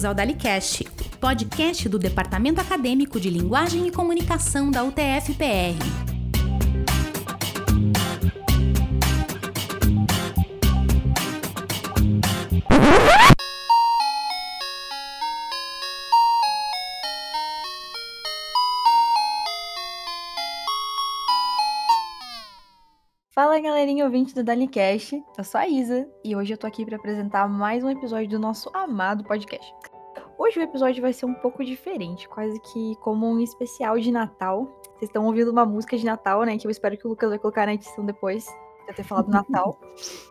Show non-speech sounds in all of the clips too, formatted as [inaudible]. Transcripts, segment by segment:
Bem-vindos ao DaliCast, podcast do Departamento Acadêmico de Linguagem e Comunicação da UTF-PR. Fala galerinha ouvinte do DaliCast, eu sou a Isa e hoje eu tô aqui para apresentar mais um episódio do nosso amado podcast. Hoje o episódio vai ser um pouco diferente, quase que como um especial de Natal. Vocês estão ouvindo uma música de Natal, né, que eu espero que o Lucas vai colocar na edição depois, de eu ter falado Natal. [laughs]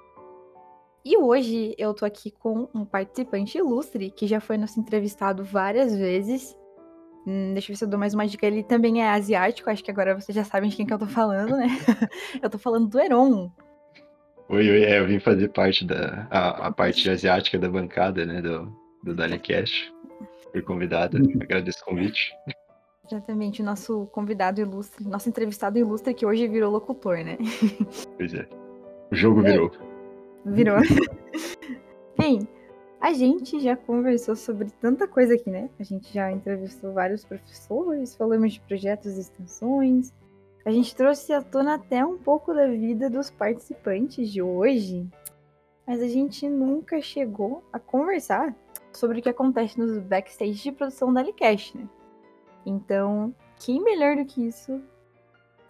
E hoje eu tô aqui com um participante ilustre que já foi nosso entrevistado várias vezes Hum, deixa eu ver se eu dou mais uma dica. Ele também é asiático, acho que agora vocês já sabem de quem que eu tô falando, né? [laughs] eu tô falando do Heron. Oi, oi, é, eu vim fazer parte da a, a parte asiática da bancada, né, do, do Cash. Fui convidado, agradeço o convite. Exatamente, o nosso convidado ilustre, nosso entrevistado ilustre que hoje virou locutor, né? [laughs] Pois é. O jogo virou. Virou. [laughs] Bem, a gente já conversou sobre tanta coisa aqui, né? A gente já entrevistou vários professores, falamos de projetos e extensões. A gente trouxe à tona até um pouco da vida dos participantes de hoje, mas a gente nunca chegou a conversar sobre o que acontece nos backstage de produção da Alicast, né? Então, quem melhor do que isso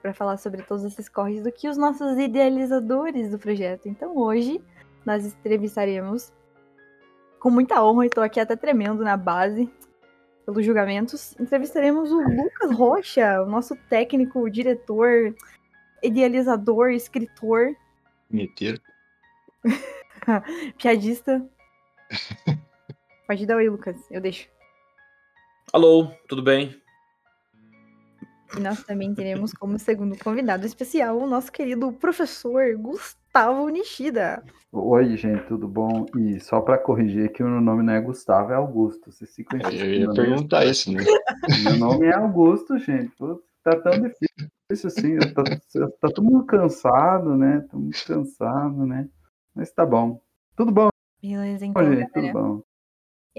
para falar sobre todos esses corres do que os nossos idealizadores do projeto? Então, hoje nós entrevistaremos com muita honra, estou aqui até tremendo na base pelos julgamentos. Entrevistaremos o Lucas Rocha, o nosso técnico, diretor, idealizador, escritor. Meteiro. [laughs] Piadista. [laughs] Pode dar oi, Lucas, eu deixo. Alô, tudo bem? E nós também teremos como segundo convidado especial o nosso querido professor Gustavo Nishida. Oi, gente, tudo bom? E só para corrigir que o meu nome não é Gustavo, é Augusto. Vocês se conhecem. Eu ia perguntar é... isso, né? Meu nome é Augusto, gente. Tá tão difícil assim. Tá, tá todo mundo cansado, né? Tô muito cansado, né? Mas tá bom. Tudo bom? Beleza, então. Oi, gente, tudo bom.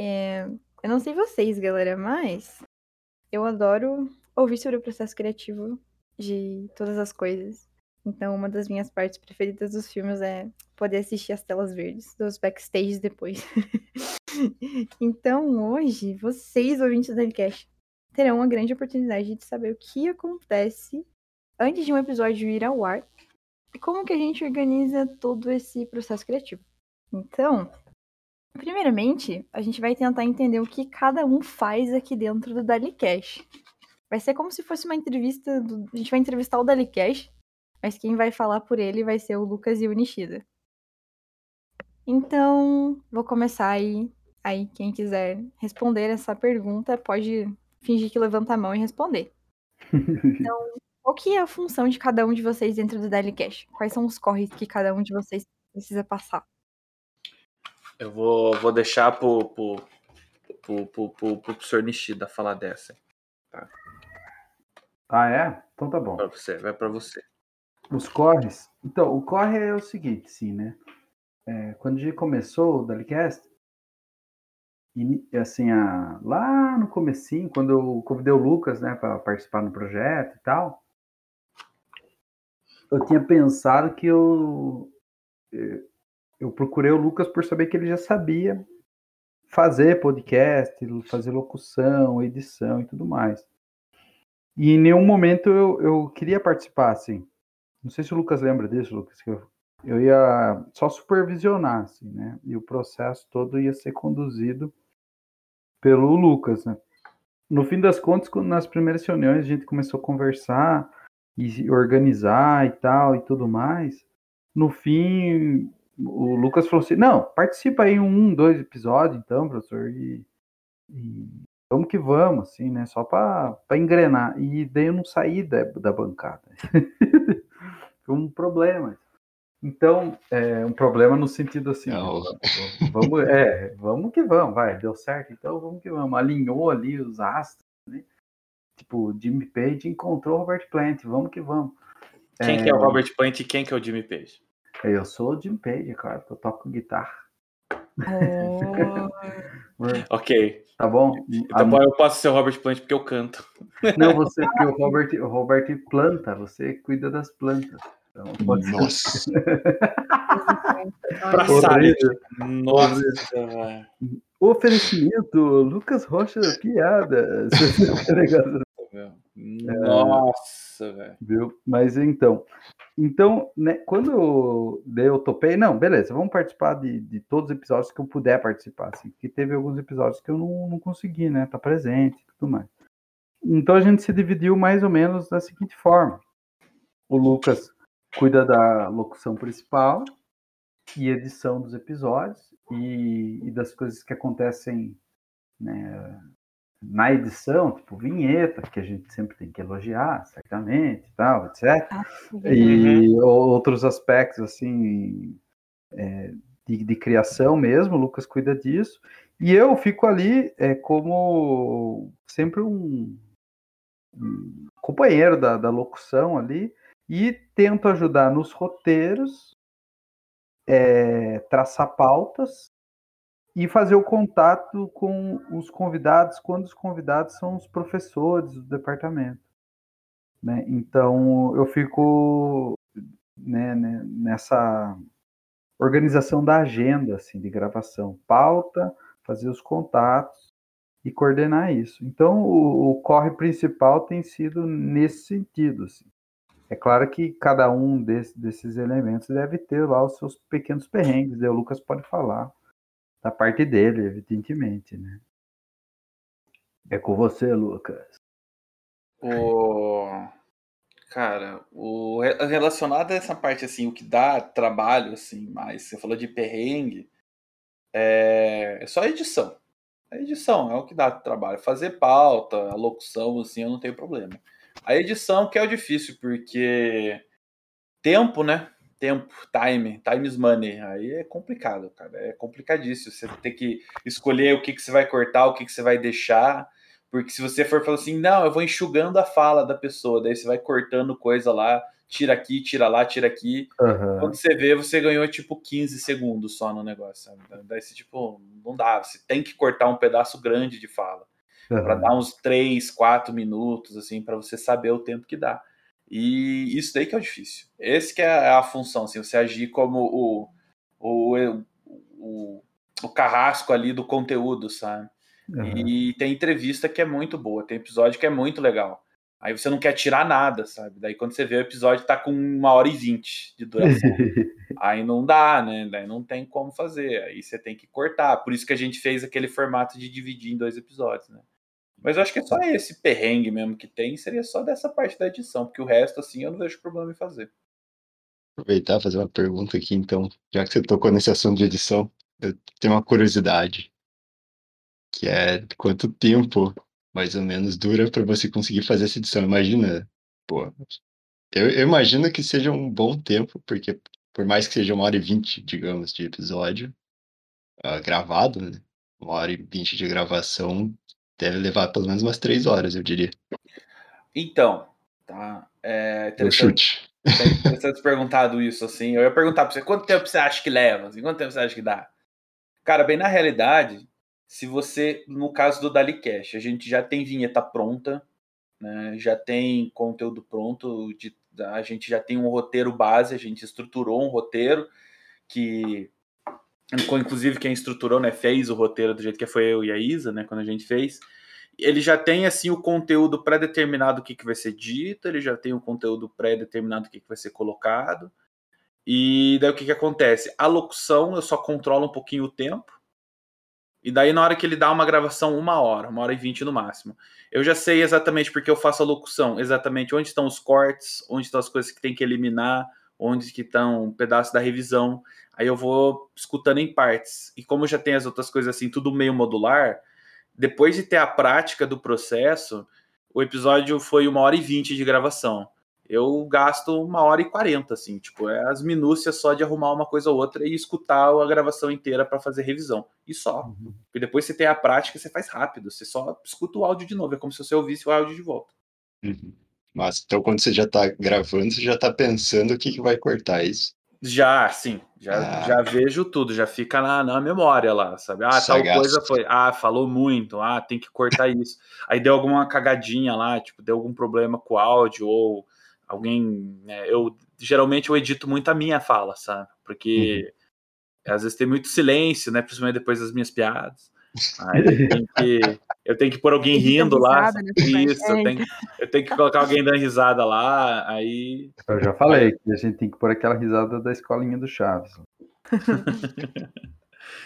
É... Eu não sei vocês, galera, mas eu adoro ouvir sobre o processo criativo de todas as coisas. Então, uma das minhas partes preferidas dos filmes é poder assistir as telas verdes, dos backstage depois. [laughs] então, hoje, vocês, ouvintes do Nerdcast, terão uma grande oportunidade de saber o que acontece antes de um episódio ir ao ar e como que a gente organiza todo esse processo criativo. Então, primeiramente, a gente vai tentar entender o que cada um faz aqui dentro do Dalicast. Vai ser como se fosse uma entrevista. Do... A gente vai entrevistar o Dalicast, mas quem vai falar por ele vai ser o Lucas e o Nishida. Então, vou começar aí. Aí, quem quiser responder essa pergunta, pode fingir que levanta a mão e responder. [laughs] Então, qual que é a função de cada um de vocês dentro do Dalicast? Quais são os corres que cada um de vocês precisa passar? Eu vou, vou deixar pro, pro, pro, pro, pro, pro professor Nishida falar dessa. Tá? Ah, é? Então tá bom. Pra você, vai para você. Os corres? Então, o corre é o seguinte, sim, né? É, quando a gente começou o Dalicast, e, assim, a, lá no comecinho, quando eu convidei o Lucas, né, para participar no projeto e tal, eu tinha pensado que eu é, eu procurei o Lucas por saber que ele já sabia fazer podcast, fazer locução, edição e tudo mais. E em nenhum momento eu, eu queria participar, assim. Não sei se o Lucas lembra disso, Lucas, que eu, eu ia só supervisionar, assim, né? E o processo todo ia ser conduzido pelo Lucas, né? No fim das contas, nas primeiras reuniões a gente começou a conversar e organizar e tal e tudo mais. No fim, o Lucas falou assim: não, participa aí um, dois episódios, então, professor, e, e vamos que vamos, assim, né? Só para engrenar. E daí eu não saí da, da bancada. [laughs] Foi um problema. Então, é um problema no sentido assim, não. vamos, é, vamos que vamos, vai, deu certo, então vamos que vamos. Alinhou ali os astros, né? Tipo, Jimmy Page encontrou o Robert Plant, vamos que vamos. Quem é, que é o Robert Plant e quem que é o Jimmy Page? Eu sou o Jimmy Page, cara, eu toco guitarra. Oh. [laughs] Ok. Tá bom? Então eu posso ser o Robert Plant porque eu canto. Não, você, porque o Robert, o Robert planta, você cuida das plantas. Então, pode ser. Nossa. [laughs] pra. Salles. Nossa, velho. Oferecimento, Lucas Rocha Piadas. Tá? Nossa, velho. Viu? Mas então, então, né, quando eu, topei, não, beleza, vamos participar de, de todos os episódios que eu puder participar, assim, porque teve alguns episódios que eu não, não consegui, né, tá presente e tudo mais. Então a gente se dividiu mais ou menos da seguinte forma. O Lucas cuida da locução principal e edição dos episódios e, e das coisas que acontecem né, na edição, tipo vinheta, que a gente sempre tem que elogiar, certamente, tal, etc. E outros aspectos, assim, é, de, de criação mesmo, o Lucas cuida disso. E eu fico ali é, como sempre um, um companheiro da, da locução ali e tento ajudar nos roteiros, é, traçar pautas e fazer o contato com os convidados quando os convidados são os professores do departamento. Né? Então eu fico né, né, nessa organização da agenda assim, de gravação, pauta, fazer os contatos e coordenar isso. Então o, o corre principal tem sido nesse sentido. Assim. É claro que cada um desse, desses elementos deve ter lá os seus pequenos perrengues, né? o Lucas pode falar da parte dele, evidentemente, né? É com você, Lucas. O cara, o relacionado a essa parte assim, o que dá trabalho assim, mas você falou de perrengue, é, é só edição. A edição é o que dá trabalho. Fazer pauta, a locução, assim, eu não tenho problema. A edição que é o difícil, porque tempo, né? Tempo, time, time is money. Aí é complicado, cara. É complicadíssimo. Você tem que escolher o que, que você vai cortar, o que, que você vai deixar. Porque se você for falar assim, não, eu vou enxugando a fala da pessoa, daí você vai cortando coisa lá, tira aqui, tira lá, tira aqui. Uhum. Quando você vê, você ganhou tipo 15 segundos só no negócio. Sabe? Daí você, tipo, não dá. Você tem que cortar um pedaço grande de fala. Uhum. Para dar uns 3, 4 minutos, assim, para você saber o tempo que dá. E isso daí que é o difícil. Esse que é a função, assim, você agir como o, o, o, o carrasco ali do conteúdo, sabe? Uhum. E tem entrevista que é muito boa, tem episódio que é muito legal. Aí você não quer tirar nada, sabe? Daí quando você vê o episódio tá com uma hora e vinte de duração. [laughs] aí não dá, né? Daí não tem como fazer. Aí você tem que cortar. Por isso que a gente fez aquele formato de dividir em dois episódios, né? Mas eu acho que é só esse perrengue mesmo que tem, seria só dessa parte da edição, porque o resto, assim, eu não vejo problema em fazer. Aproveitar e fazer uma pergunta aqui, então, já que você tocou nesse assunto de edição, eu tenho uma curiosidade, que é quanto tempo, mais ou menos, dura para você conseguir fazer essa edição? Imagina, pô, eu, eu imagino que seja um bom tempo, porque por mais que seja uma hora e vinte, digamos, de episódio uh, gravado, né? Uma hora e vinte de gravação, deve levar pelo menos umas três horas, eu diria. Então, tá. É interessante, é interessante perguntado isso, assim. Eu ia perguntar pra você, quanto tempo você acha que leva? Assim, quanto tempo você acha que dá? Cara, bem na realidade, se você, no caso do DaliCast, a gente já tem vinheta pronta, né? Já tem conteúdo pronto, de, a gente já tem um roteiro base, a gente estruturou um roteiro que inclusive quem estruturou, né, fez o roteiro do jeito que foi eu e a Isa, né, quando a gente fez. Ele já tem assim o conteúdo pré-determinado que, que vai ser dito, ele já tem o conteúdo pré-determinado que, que vai ser colocado. E daí o que, que acontece? A locução eu só controlo um pouquinho o tempo. E daí, na hora que ele dá uma gravação, uma hora, uma hora e vinte no máximo. Eu já sei exatamente porque eu faço a locução, exatamente onde estão os cortes, onde estão as coisas que tem que eliminar, onde que estão um pedaço da revisão. Aí eu vou escutando em partes. E como já tem as outras coisas assim, tudo meio modular, depois de ter a prática do processo, o episódio foi uma hora e vinte de gravação. Eu gasto uma hora e quarenta, assim, tipo, é as minúcias só de arrumar uma coisa ou outra e escutar a gravação inteira para fazer revisão. E só. Uhum. E depois você tem a prática, você faz rápido. Você só escuta o áudio de novo. É como se você ouvisse o áudio de volta. Uhum. Mas então quando você já tá gravando, você já tá pensando o que, que vai cortar é isso. Já, sim. Já, Ah. já vejo tudo, já fica na, na memória lá, sabe? Ah, tal coisa foi. Ah, falou muito. Ah, tem que cortar isso. Aí deu alguma cagadinha lá, tipo, deu algum problema com o áudio, ou alguém. né, eu geralmente eu edito muito a minha fala, sabe? Porque às vezes tem muito silêncio, né? Principalmente depois das minhas piadas. Aí eu tenho que, eu tenho que pôr alguém rindo lá. risada. Isso, eu É, tenho, eu tenho que colocar alguém dando risada lá, aí Eu já falei que a gente tem que pôr aquela risada da escolinha do Chaves. [laughs]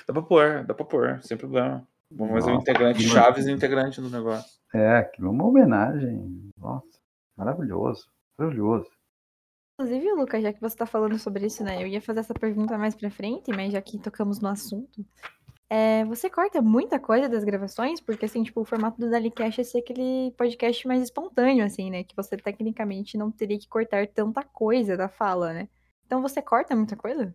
Dá pra pôr, dá pra pôr, sem problema. Vamos fazer um Nossa, integrante que Chaves e um integrante do negócio. É, aquilo é uma homenagem. Nossa, maravilhoso. Maravilhoso. Inclusive, Lucas, já que você tá falando sobre isso, né? Eu ia fazer essa pergunta mais pra frente, mas já que tocamos no assunto. É, você corta muita coisa das gravações? Porque, assim, tipo, o formato do Dalicast é ser aquele podcast mais espontâneo, assim, né? Que você tecnicamente não teria que cortar tanta coisa da fala, né? Então você corta muita coisa?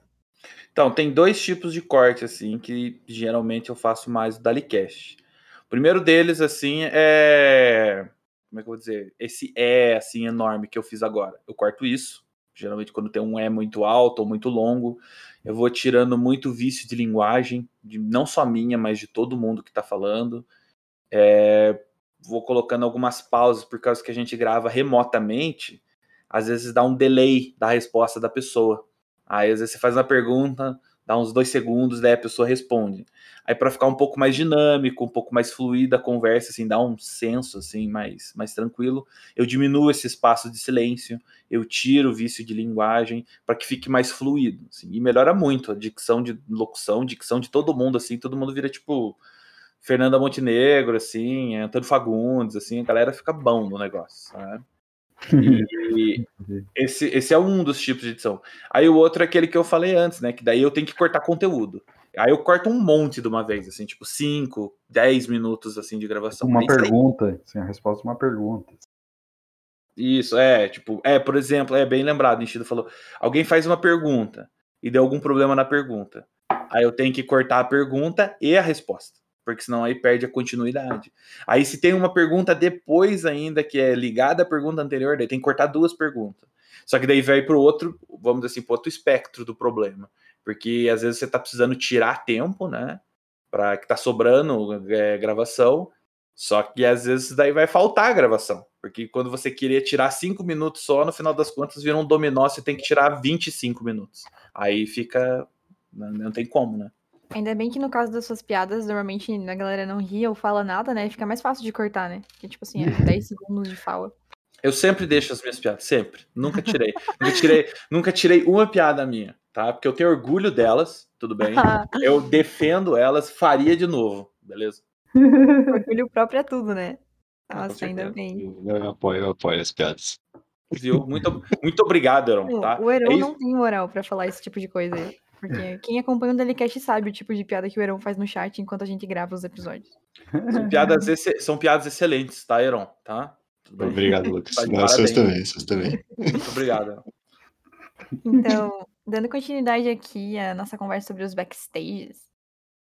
Então, tem dois tipos de corte, assim, que geralmente eu faço mais do Dalicast. O primeiro deles, assim, é. Como é que eu vou dizer? Esse é, assim, enorme que eu fiz agora. Eu corto isso. Geralmente, quando tem um é muito alto ou muito longo, eu vou tirando muito vício de linguagem, de, não só minha, mas de todo mundo que tá falando. É, vou colocando algumas pausas por causa que a gente grava remotamente. Às vezes dá um delay da resposta da pessoa. Aí às vezes você faz uma pergunta, dá uns dois segundos, daí a pessoa responde. Aí para ficar um pouco mais dinâmico, um pouco mais fluida a conversa, assim, dá um senso assim mais, mais tranquilo, eu diminuo esse espaço de silêncio, eu tiro o vício de linguagem para que fique mais fluido, assim, e melhora muito a dicção de locução, dicção de todo mundo, assim, todo mundo vira tipo Fernanda Montenegro, assim, Antônio Fagundes, assim, a galera fica bom no negócio, sabe? E [laughs] esse, esse é um dos tipos de edição. Aí o outro é aquele que eu falei antes, né? Que daí eu tenho que cortar conteúdo. Aí eu corto um monte de uma vez, assim, tipo 5, 10 minutos assim de gravação. Uma sai- pergunta, sim, a resposta é uma pergunta. Isso, é, tipo, é, por exemplo, é bem lembrado, Nishido falou, alguém faz uma pergunta e deu algum problema na pergunta. Aí eu tenho que cortar a pergunta e a resposta, porque senão aí perde a continuidade. Aí se tem uma pergunta depois ainda que é ligada à pergunta anterior, daí tem que cortar duas perguntas. Só que daí vai para o outro, vamos dizer assim, pro outro espectro do problema. Porque às vezes você tá precisando tirar tempo, né? Para que tá sobrando é, gravação, só que às vezes daí vai faltar a gravação. Porque quando você queria tirar 5 minutos só, no final das contas vira um dominó, você tem que tirar 25 minutos. Aí fica. Não, não tem como, né? Ainda bem que no caso das suas piadas, normalmente a galera não ri ou fala nada, né? Fica mais fácil de cortar, né? Porque, tipo assim, é [laughs] 10 segundos de fala. Eu sempre deixo as minhas piadas, sempre. Nunca tirei. nunca tirei, nunca tirei uma piada minha, tá? Porque eu tenho orgulho delas, tudo bem. Eu defendo elas, faria de novo, beleza? [laughs] Orgulho próprio é tudo, né? Ah, Nossa, ainda bem. Eu apoio, eu apoio as piadas. Viu? Muito, muito obrigado, Heron, tá? O Heron É não tem moral pra falar esse tipo de coisa aí. Porque quem acompanha o Delicast sabe o tipo de piada que o Heron faz no chat enquanto a gente grava os episódios. São piadas, exce- são piadas excelentes, tá, Heron? Tá? Obrigado, [laughs] Lucas. Não, parabéns. também, seus também. Muito obrigado. Então, dando continuidade aqui à nossa conversa sobre os backstages.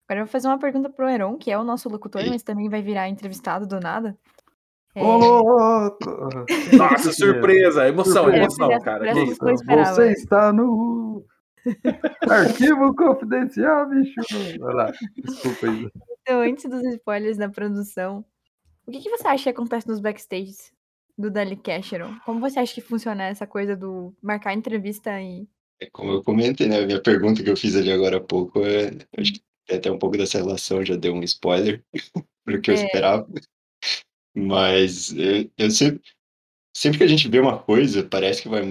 Agora eu vou fazer uma pergunta pro Heron, que é o nosso locutor, mas também vai virar entrevistado do nada. É, louco! Nossa, surpresa! Emoção, Surpresa. emoção, cara. Você está no arquivo confidencial, bicho. Vai lá, desculpa aí. Então, antes dos spoilers da produção, o que, que você acha que acontece nos backstages do Dalicast, Heron? Como você acha que funciona essa coisa do marcar entrevista e É como eu comentei, né? A minha pergunta que eu fiz ali agora há pouco, é, acho que tem até um pouco dessa relação, já deu um spoiler [laughs] pro que eu É. esperava. Mas eu, eu sempre, sempre que a gente vê uma coisa, parece que vai,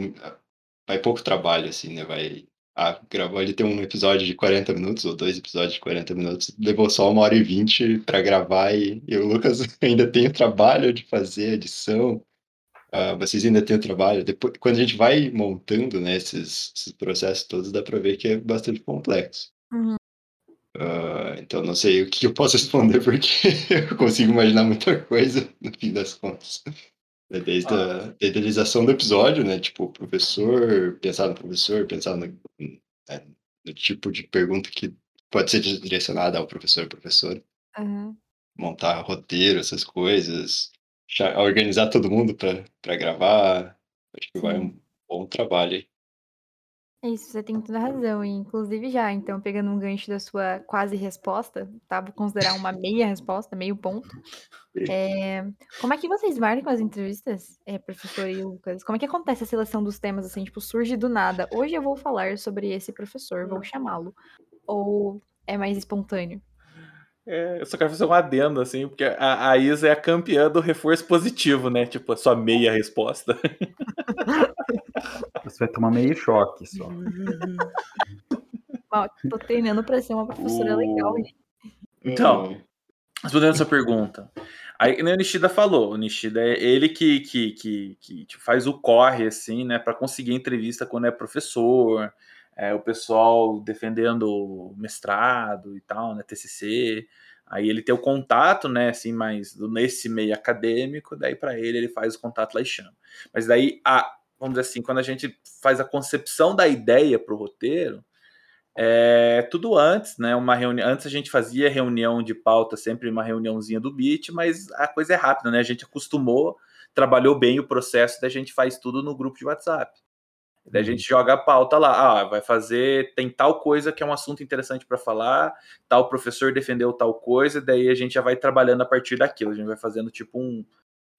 vai pouco trabalho, assim, né? Vai. Ah, gravou ele tem um episódio de 40 minutos, ou dois episódios de 40 minutos, levou só uma hora e vinte para gravar, e, e o Lucas [laughs] ainda tem o trabalho de fazer a edição. Ah, vocês ainda têm o trabalho. Depois, quando a gente vai montando, né, esses, esses processos todos, dá para ver que é bastante complexo. Uhum. Ah, então, não sei o que eu posso [laughs] responder, porque [laughs] eu consigo imaginar muita coisa, no fim das contas. É Desde a da idealização do episódio, né? Tipo, professor, pensar no professor, pensar no, né, no tipo de pergunta que pode ser direcionada ao professor e professora Aham. montar roteiro, essas coisas, organizar todo mundo para gravar. Acho que vai Sim. um bom trabalho aí. É isso, você tem toda razão. E, inclusive, já, então, pegando um gancho da sua quase resposta, tá? Vou considerar uma meia resposta, meio ponto. É, como é que vocês marcam as entrevistas, é, professor e Lucas? Como é que acontece a seleção dos temas, assim, tipo, surge do nada? Hoje eu vou falar sobre esse professor, vou chamá-lo. Ou é mais espontâneo? É, eu só quero fazer um adendo, assim, porque a, a Isa é a campeã do reforço positivo, né? Tipo, a sua meia resposta. [laughs] Você vai tomar meio choque só. Tô treinando pra ser uma professora legal, gente. Então, respondendo a sua pergunta. Aí, né, o Nishida falou, o Nishida é ele que, que, que, que tipo, faz o corre, assim, né, para conseguir entrevista quando é professor, é, o pessoal defendendo mestrado e tal, né, TCC. Aí ele tem o contato, né, assim, mais nesse meio acadêmico, daí para ele ele faz o contato lá e chama. Mas daí, a, vamos dizer assim, quando a gente faz a concepção da ideia para o roteiro, é tudo antes, né? Uma reunião. Antes a gente fazia reunião de pauta, sempre uma reuniãozinha do Beat, mas a coisa é rápida, né? A gente acostumou, trabalhou bem o processo, da gente faz tudo no grupo de WhatsApp. Daí a gente joga a pauta lá, ah, vai fazer, tem tal coisa que é um assunto interessante para falar, tal professor defendeu tal coisa, daí a gente já vai trabalhando a partir daquilo, a gente vai fazendo tipo um,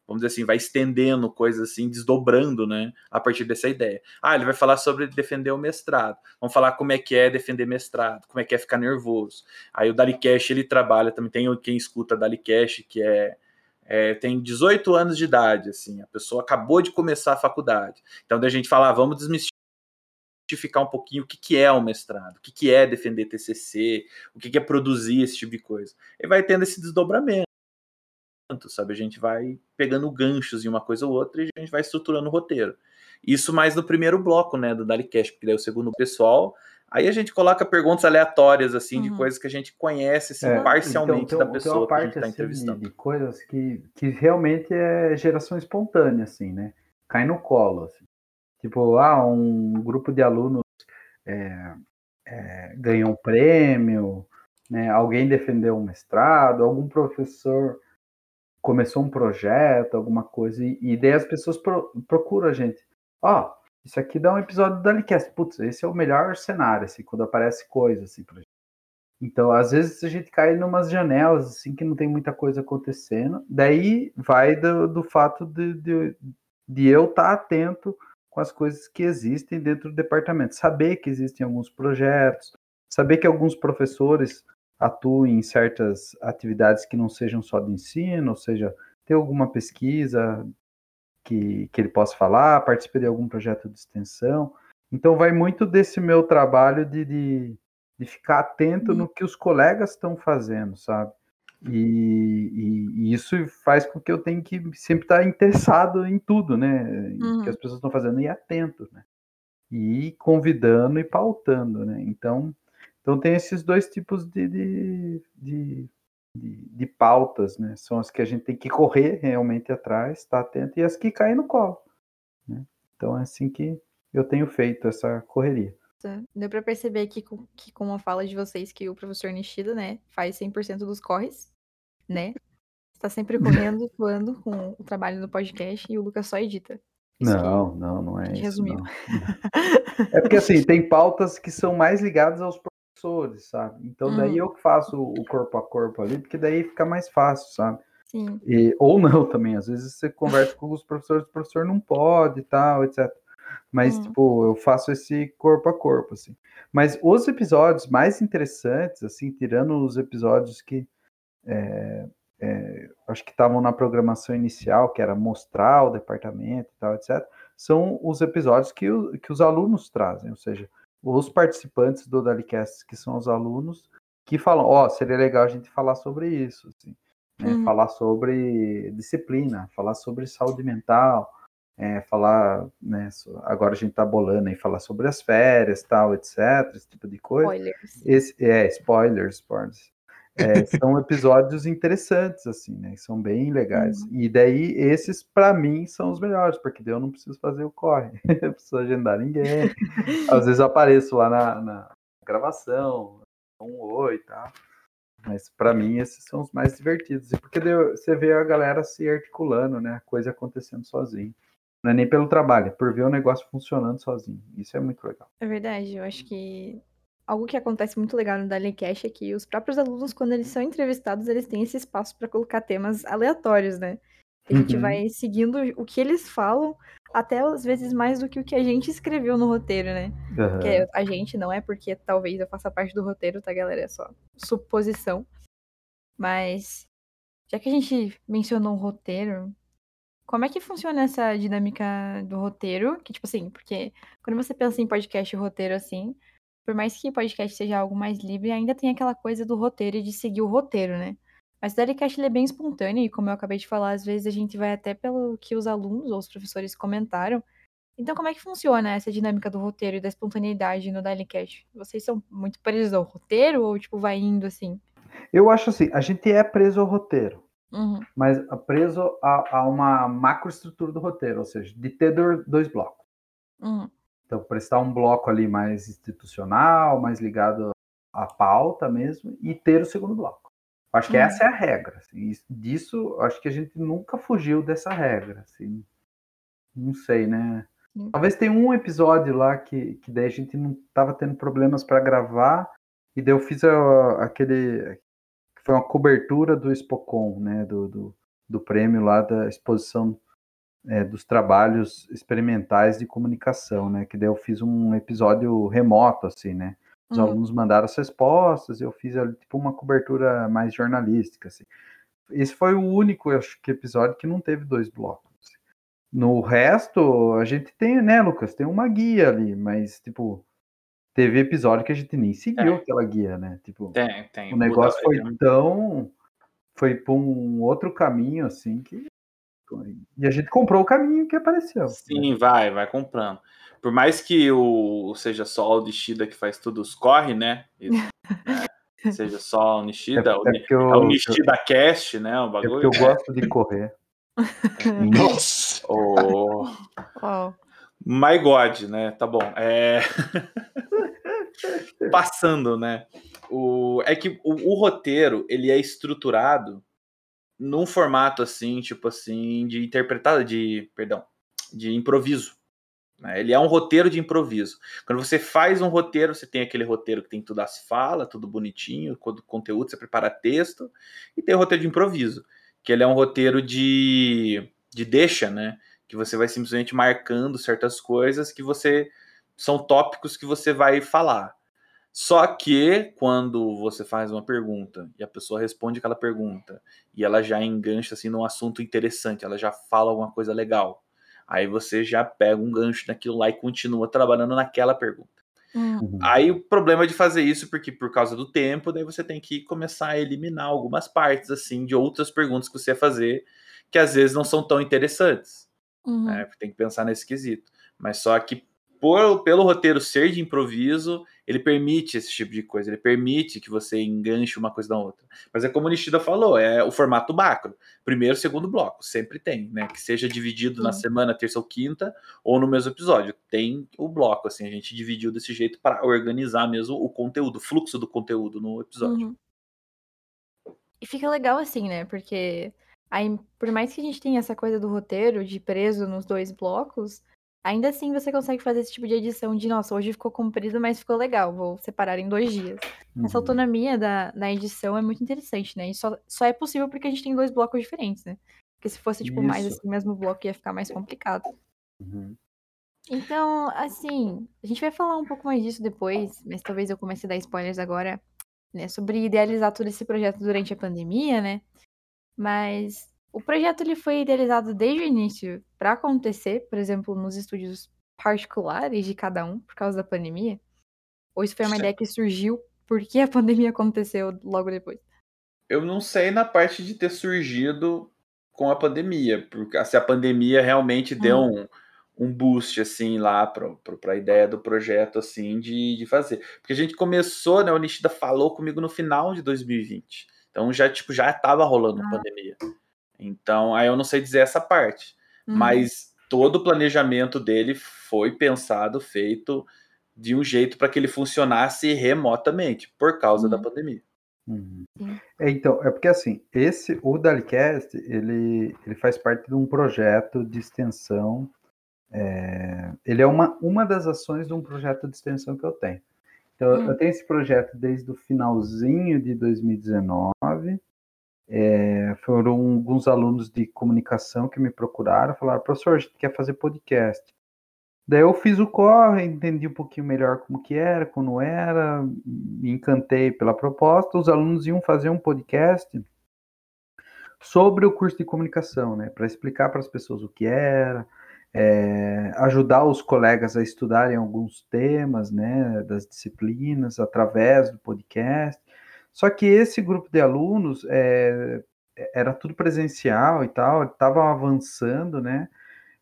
vamos dizer assim, vai estendendo coisas assim, desdobrando, né, a partir dessa ideia. Ah, ele vai falar sobre defender o mestrado. Vamos falar como é que é defender mestrado, como é que é ficar nervoso. Aí o Dali Cash, ele trabalha, também tem quem escuta Dali Cash, que é, é, tem 18 anos de idade, assim, a pessoa acabou de começar a faculdade. Então, da gente falar, ah, vamos desmistificar um pouquinho o que, que é o mestrado, o que, que é defender TCC, o que, que é produzir esse tipo de coisa. E vai tendo esse desdobramento sabe? A gente vai pegando ganchos em uma coisa ou outra e a gente vai estruturando o roteiro. Isso mais no primeiro bloco, né, do Dalicast, porque daí o segundo pessoal, aí a gente coloca perguntas aleatórias, assim, uhum. de coisas que a gente conhece, assim, é, parcialmente então, da pessoa que a gente está assim, entrevistando. De coisas que, que realmente é geração espontânea, assim, né? Cai no colo, assim. Tipo, ah, um grupo de alunos é, é, ganhou um prêmio, né? alguém defendeu um mestrado, algum professor começou um projeto, alguma coisa, e, e daí as pessoas pro, procuram a gente. Ó, oh, isso aqui dá um episódio do Dalicast. Putz, esse é o melhor cenário, assim, quando aparece coisa, assim, pra gente. Então, às vezes a gente cai em umas janelas, assim, que não tem muita coisa acontecendo. Daí vai do, do fato de, de, de eu estar tá atento com as coisas que existem dentro do departamento. Saber que existem alguns projetos, saber que alguns professores atue em certas atividades que não sejam só de ensino, ou seja, ter alguma pesquisa que, que ele possa falar, participe de algum projeto de extensão. Então, vai muito desse meu trabalho de, de, de ficar atento no que os colegas estão fazendo, sabe? E, e, e, isso faz com que eu tenha que sempre estar interessado em tudo, né? Uhum. Que as pessoas estão fazendo e atento, né? E convidando e pautando, né? Então, então tem esses dois tipos de, de, de, de, de pautas, né? São as que a gente tem que correr realmente atrás, estar tá atento, e as que caem no colo. Né? Então é assim que eu tenho feito essa correria. Deu para perceber aqui com, que com a fala de vocês que o professor Nishida, né, faz 100% dos corres, né? Está sempre [laughs] correndo, voando com o trabalho no podcast e o Lucas só edita. Isso não, não, não é isso. Resumiu. Não. É porque assim, tem pautas que são mais ligadas aos professores, sabe? Então daí hum. eu faço o corpo a corpo ali, porque daí fica mais fácil, sabe? Sim. E, ou não também, às vezes você conversa com os professores, o professor não pode e tal, etc. Mas, hum. tipo, eu faço esse corpo a corpo, assim. Mas os episódios mais interessantes, assim, tirando os episódios que é, é, acho que estavam na programação inicial, que era mostrar o departamento e tal, etc., são os episódios que, o, que os alunos trazem, ou seja, os participantes do Dalicast, que são os alunos, que falam, ó, oh, seria legal a gente falar sobre isso, assim, né? uhum. falar sobre disciplina, falar sobre saúde mental, é, falar, né, agora a gente tá bolando aí, falar sobre as férias, tal, etc, esse tipo de coisa. Spoilers. Esse, é, spoilers, spoilers. É, são episódios interessantes, assim, né? São bem legais. Uhum. E daí, esses, para mim, são os melhores, porque daí eu não preciso fazer o corre, [laughs] eu preciso agendar ninguém. Às vezes eu apareço lá na, na gravação, um oi e tal. Mas para mim, esses são os mais divertidos. Porque daí você vê a galera se articulando, né? A coisa acontecendo sozinho. Não é nem pelo trabalho, é por ver o negócio funcionando sozinho. Isso é muito legal. É verdade, eu acho que algo que acontece muito legal no Dalencast é que os próprios alunos, quando eles são entrevistados, eles têm esse espaço para colocar temas aleatórios, né? A gente Uhum. vai seguindo o que eles falam, até às vezes mais do que o que a gente escreveu no roteiro, né? Que a gente não é porque talvez eu faça parte do roteiro, tá, galera? É só suposição. Mas, já que a gente mencionou o roteiro, como é que funciona essa dinâmica do roteiro? Que, tipo assim, porque quando você pensa em podcast e roteiro assim, por mais que podcast seja algo mais livre, ainda tem aquela coisa do roteiro e de seguir o roteiro, né? Mas o Dalycast ele é bem espontâneo e, como eu acabei de falar, às vezes a gente vai até pelo que os alunos ou os professores comentaram. Então, como é que funciona essa dinâmica do roteiro e da espontaneidade no Dalycast? Vocês são muito presos ao roteiro ou, tipo, vai indo assim? Eu acho assim, a gente é preso ao roteiro, Uhum. mas é preso a, a uma macroestrutura do roteiro, ou seja, de ter do- dois blocos. Uhum. Então, prestar um bloco ali mais institucional, mais ligado à pauta mesmo, e ter o segundo bloco. Acho que Uhum. essa é a regra. assim, isso- disso, acho que a gente nunca fugiu dessa regra. Assim. Não sei, né? Sim. Talvez tenha um episódio lá que, que daí a gente não estava tendo problemas para gravar, e daí eu fiz a- aquele. que foi uma cobertura do Spocon, né? Do, do, do prêmio lá da exposição é, dos trabalhos experimentais de comunicação, né? Que daí eu fiz um episódio remoto, assim, né? Os Uhum. alunos mandaram as respostas, eu fiz tipo uma cobertura mais jornalística, assim. Esse foi o único, acho que episódio que não teve dois blocos. assim. No resto, a gente tem, né, Lucas? Tem uma guia ali, mas, tipo, teve episódio que a gente nem seguiu É. aquela guia, né? Tipo, Tem, tem. o negócio foi tão. Foi por um outro caminho, assim, que. E a gente comprou o caminho que apareceu. né? Sim, vai, vai comprando. Por mais que o seja só o Nishida que faz tudo os corre, né? E, [laughs] é, seja só o É, Nishida, o, é porque é eu, o Nishida Cast, né? O é bagulho. porque eu gosto de correr. [laughs] Nossa! O [laughs] Uau. My God, né? Tá bom. É... Passando, né? O... É que o, o roteiro, ele é estruturado num formato assim, tipo assim, de interpretado, de, perdão, de improviso. né? Ele é um roteiro de improviso. Quando você faz um roteiro, você tem aquele roteiro que tem tudo as falas, tudo bonitinho, conteúdo, você prepara texto, e tem o roteiro de improviso, que ele é um roteiro de, de deixa, né? Que você vai simplesmente marcando certas coisas que você são tópicos que você vai falar. Só que quando você faz uma pergunta e a pessoa responde aquela pergunta e ela já engancha assim num assunto interessante, ela já fala alguma coisa legal. Aí você já pega um gancho naquilo lá e continua trabalhando naquela pergunta. Hum. Uhum. Aí o problema de fazer isso, porque por causa do tempo, daí você tem que começar a eliminar algumas partes assim de outras perguntas que você ia fazer, que às vezes não são tão interessantes Uhum. né? Tem que pensar nesse quesito. Mas só que por, pelo roteiro ser de improviso, ele permite esse tipo de coisa, ele permite que você enganche uma coisa na outra. Mas é como o Nishida falou, é o formato macro. Primeiro, segundo bloco, sempre tem, né? Que seja dividido na Sim. semana, terça ou quinta, ou no mesmo episódio. Tem o bloco, assim, a gente dividiu desse jeito para organizar mesmo o conteúdo, o fluxo do conteúdo no episódio. Uhum. E fica legal assim, né? Porque aí, por mais que a gente tenha essa coisa do roteiro de preso nos dois blocos, ainda assim você consegue fazer esse tipo de edição de, nossa, hoje ficou comprido, mas ficou legal, vou separar em dois dias. Essa Uhum. autonomia da, da edição é muito interessante, né? E só, só é possível porque a gente tem dois blocos diferentes, né? Porque se fosse, tipo, mais Isso. assim, mesmo bloco, ia ficar mais complicado. Uhum. Então, assim, a gente vai falar um pouco mais disso depois, mas talvez eu comece a dar spoilers agora, né, sobre idealizar todo esse projeto durante a pandemia, né? Mas o projeto ele foi idealizado desde o início para acontecer, por exemplo, nos estúdios particulares de cada um por causa da pandemia. Ou isso foi uma Sim. ideia que surgiu porque a pandemia aconteceu logo depois. Eu não sei na parte de ter surgido com a pandemia, porque se a pandemia realmente deu um, um boost assim lá para a ideia do projeto assim de, de fazer. Porque a gente começou, né, o Nishida falou comigo no final de 2020. Então já tipo já estava rolando a pandemia. Então, aí eu não sei dizer essa parte, Uhum. mas todo o planejamento dele foi pensado, feito de um jeito para que ele funcionasse remotamente por causa da Uhum. pandemia. Uhum. É, então, é porque assim, esse, o Dalicast, ele, ele faz parte de um projeto de extensão É, ele é uma, uma das ações de um projeto de extensão que eu tenho. Então, hum. eu tenho esse projeto desde o finalzinho de 2019. É, foram alguns alunos de comunicação que me procuraram, falaram, professor, a gente quer fazer podcast. Daí eu fiz o corre, entendi um pouquinho melhor como que era, como era, me encantei pela proposta. Os alunos iam fazer um podcast sobre o curso de comunicação, né, para explicar para as pessoas o que era, é, ajudar os colegas a estudarem alguns temas, né, das disciplinas através do podcast. Só que esse grupo de alunos é, era tudo presencial e tal, estavam avançando, né?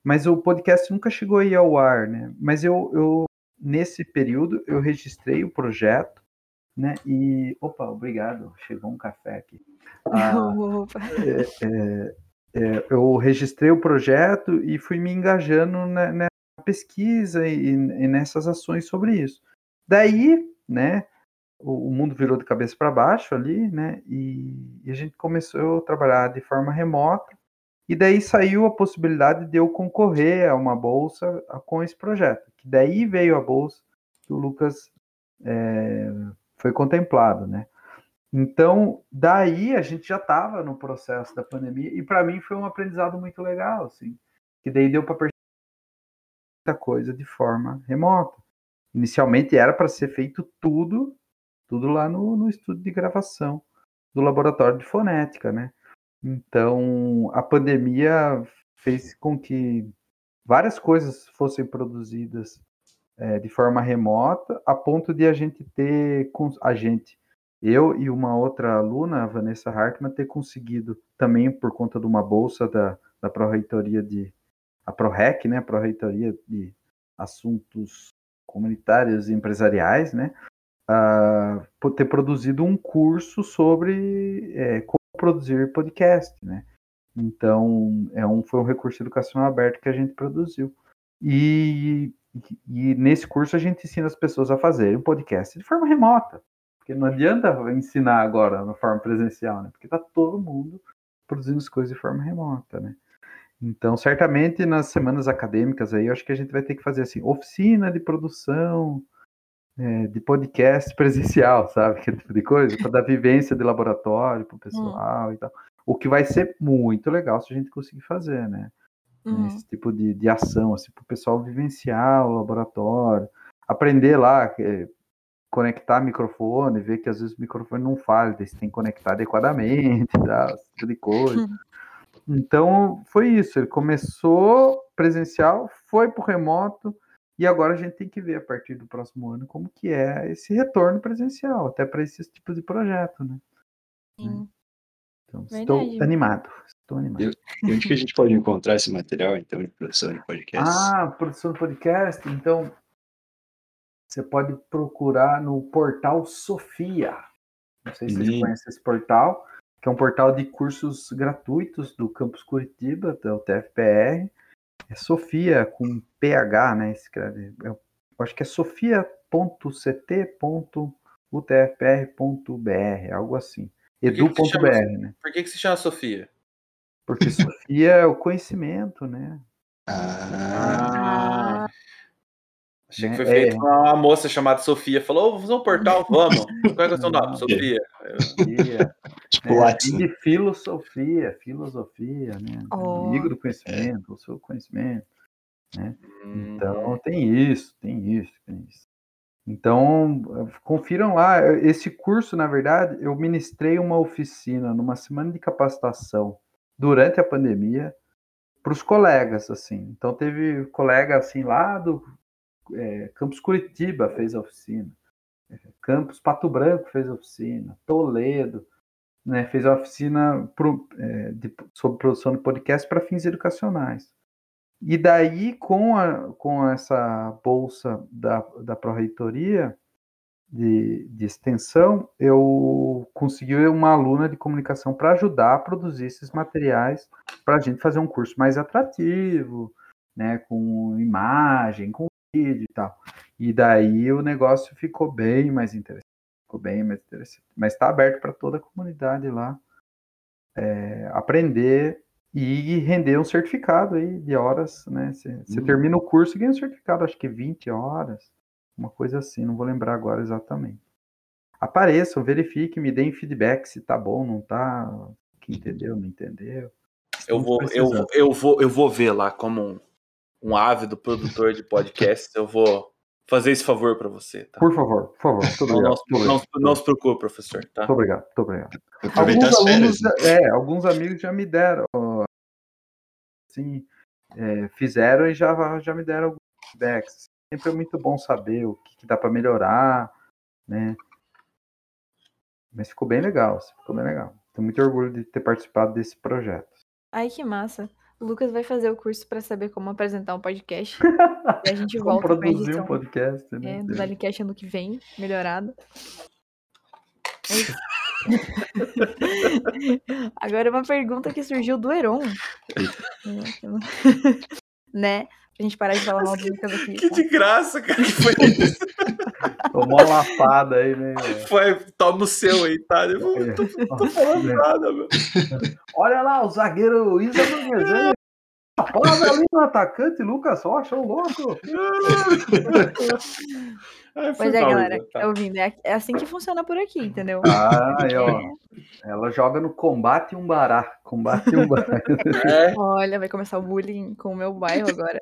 Mas o podcast nunca chegou aí ao ar, né? Mas eu, eu nesse período eu registrei o projeto, né? E opa, obrigado, chegou um café aqui. Ah, [laughs] é, é, é, eu registrei o projeto e fui me engajando na, na pesquisa e, e, nessas ações sobre isso. Daí, né? O, mundo virou de cabeça para baixo ali, né? E, e a gente começou a trabalhar de forma remota e daí saiu a possibilidade de eu concorrer a uma bolsa com esse projeto. Que daí veio a bolsa que o Lucas é, foi contemplado, né? Então, daí a gente já estava no processo da pandemia e para mim foi um aprendizado muito legal, assim, que daí deu para perceber muita coisa de forma remota. Inicialmente era para ser feito tudo, tudo lá no, no estúdio de gravação do laboratório de fonética, né? Então, a pandemia fez com que várias coisas fossem produzidas é, de forma remota, a ponto de a gente ter, a gente, eu e uma outra aluna, a Vanessa Hartmann, ter conseguido também por conta de uma bolsa da, da Pró-Reitoria de, a ProRec, né, a Pró-Reitoria de Assuntos Comunitários e Empresariais, né, uh, ter produzido um curso sobre é, produzir podcast, né? Então, é um, foi um recurso educacional aberto que a gente produziu. E, e, nesse curso a gente ensina as pessoas a fazerem um podcast de forma remota. Porque não adianta ensinar agora na forma presencial, né? Porque tá todo mundo produzindo as coisas de forma remota, né? Então, certamente nas semanas acadêmicas aí, eu acho que a gente vai ter que fazer assim, oficina de produção é, de podcast presencial, sabe? [laughs] Aquele tipo de coisa, para dar vivência de laboratório para o pessoal hum. e tal. O que vai ser muito legal se a gente conseguir fazer, né? Uhum. Esse tipo de, de ação, assim, para o pessoal vivenciar o laboratório, aprender lá, é, conectar microfone, ver que às vezes o microfone não falha, você tem que conectar adequadamente, [laughs] tal, esse tipo de coisa. Uhum. Então, foi isso. Ele começou presencial, foi para o remoto, e agora a gente tem que ver a partir do próximo ano como que é esse retorno presencial, até para esses tipos de projeto, né? Sim. Então, Verdade. estou animado. Estou animado. E onde que a gente pode encontrar esse material, então, de produção de podcast? Ah, produção de podcast, então você pode procurar no portal Sofia. Não sei se vocês uhum. conhecem esse portal, que é um portal de cursos gratuitos do Campus Curitiba, do TFPR. É Sofia com PH, né? Escreve. Eu acho que é sofia.ct.utfpr.br, algo assim. Edu.br, né? Por que, que se chama Sofia? Porque Sofia é o conhecimento, né? Ah. ah. Achei que né, foi feito é. uma moça chamada Sofia. Falou, vamos fazer um portal? Vamos. [laughs] Qual é o seu nome? Sofia. Sofia. tipo, é, de filosofia, filosofia, né? Oh. Amigo do conhecimento, o seu conhecimento. Né? Hum. Então, tem isso, tem isso, tem isso. Então, confiram lá. Esse curso, na verdade, eu ministrei uma oficina numa semana de capacitação durante a pandemia para os colegas, assim. Então, teve colega, assim, lá do é, Campus Curitiba fez oficina, Campus Pato Branco fez oficina, Toledo né, fez a oficina pro, é, de, sobre produção de podcast para fins educacionais. E daí, com, a, com essa bolsa da, da Pró-Reitoria de, de extensão, eu consegui uma aluna de comunicação para ajudar a produzir esses materiais para a gente fazer um curso mais atrativo, né, com imagem, com e tal. E daí o negócio ficou bem mais interessante. Ficou bem mais interessante. Mas está aberto para toda a comunidade lá é, aprender e render um certificado aí de horas, né? Você, você Hum. termina o curso e ganha um certificado, acho que 20 horas, uma coisa assim, não vou lembrar agora exatamente. Apareçam, verifiquem, me deem feedback se tá bom, não tá, que entendeu, não entendeu. Eu vou, eu, eu, vou, eu vou ver lá como um, ávido produtor de podcast. eu vou fazer esse favor para você, tá? Por favor, por favor, muito Não, obrigado. não, não, se preocupe, professor, tá? Muito obrigado, muito obrigado. Aproveitar Alguns as férias. alunos, né? é, alguns amigos já me deram, assim, é, fizeram e já, já me deram alguns feedbacks. Sempre é muito bom saber o que, que dá para melhorar, né? Mas ficou bem legal, ficou bem legal. Tenho muito orgulho de ter participado desse projeto. Ai, que massa. O Lucas vai fazer o curso pra saber como apresentar um podcast. [laughs] e a gente Como volta com a produzir edição um podcast, né? é, do Dalicast ano que vem, melhorado. É. [laughs] Agora uma pergunta que surgiu do Heron. É, [laughs] né? Pra gente parar de falar mal do Lucas aqui. Que tá? de graça, cara. que [laughs] Foi, Tomou uma lapada aí, né? foi toma o seu aí, tá? Eu não tô, tô falando nada, meu. Olha lá, o zagueiro Isa Burguesenha. Palavra ali no atacante, Lucas Rocha, o louco. [laughs] Ai, Pois é, galera, tá. ouvindo? É é assim que funciona por aqui, entendeu? Ah, aí, ó. [laughs] Ela joga no combate umbará. Combate umbará. [laughs] É. Olha, vai começar o bullying com o meu bairro agora.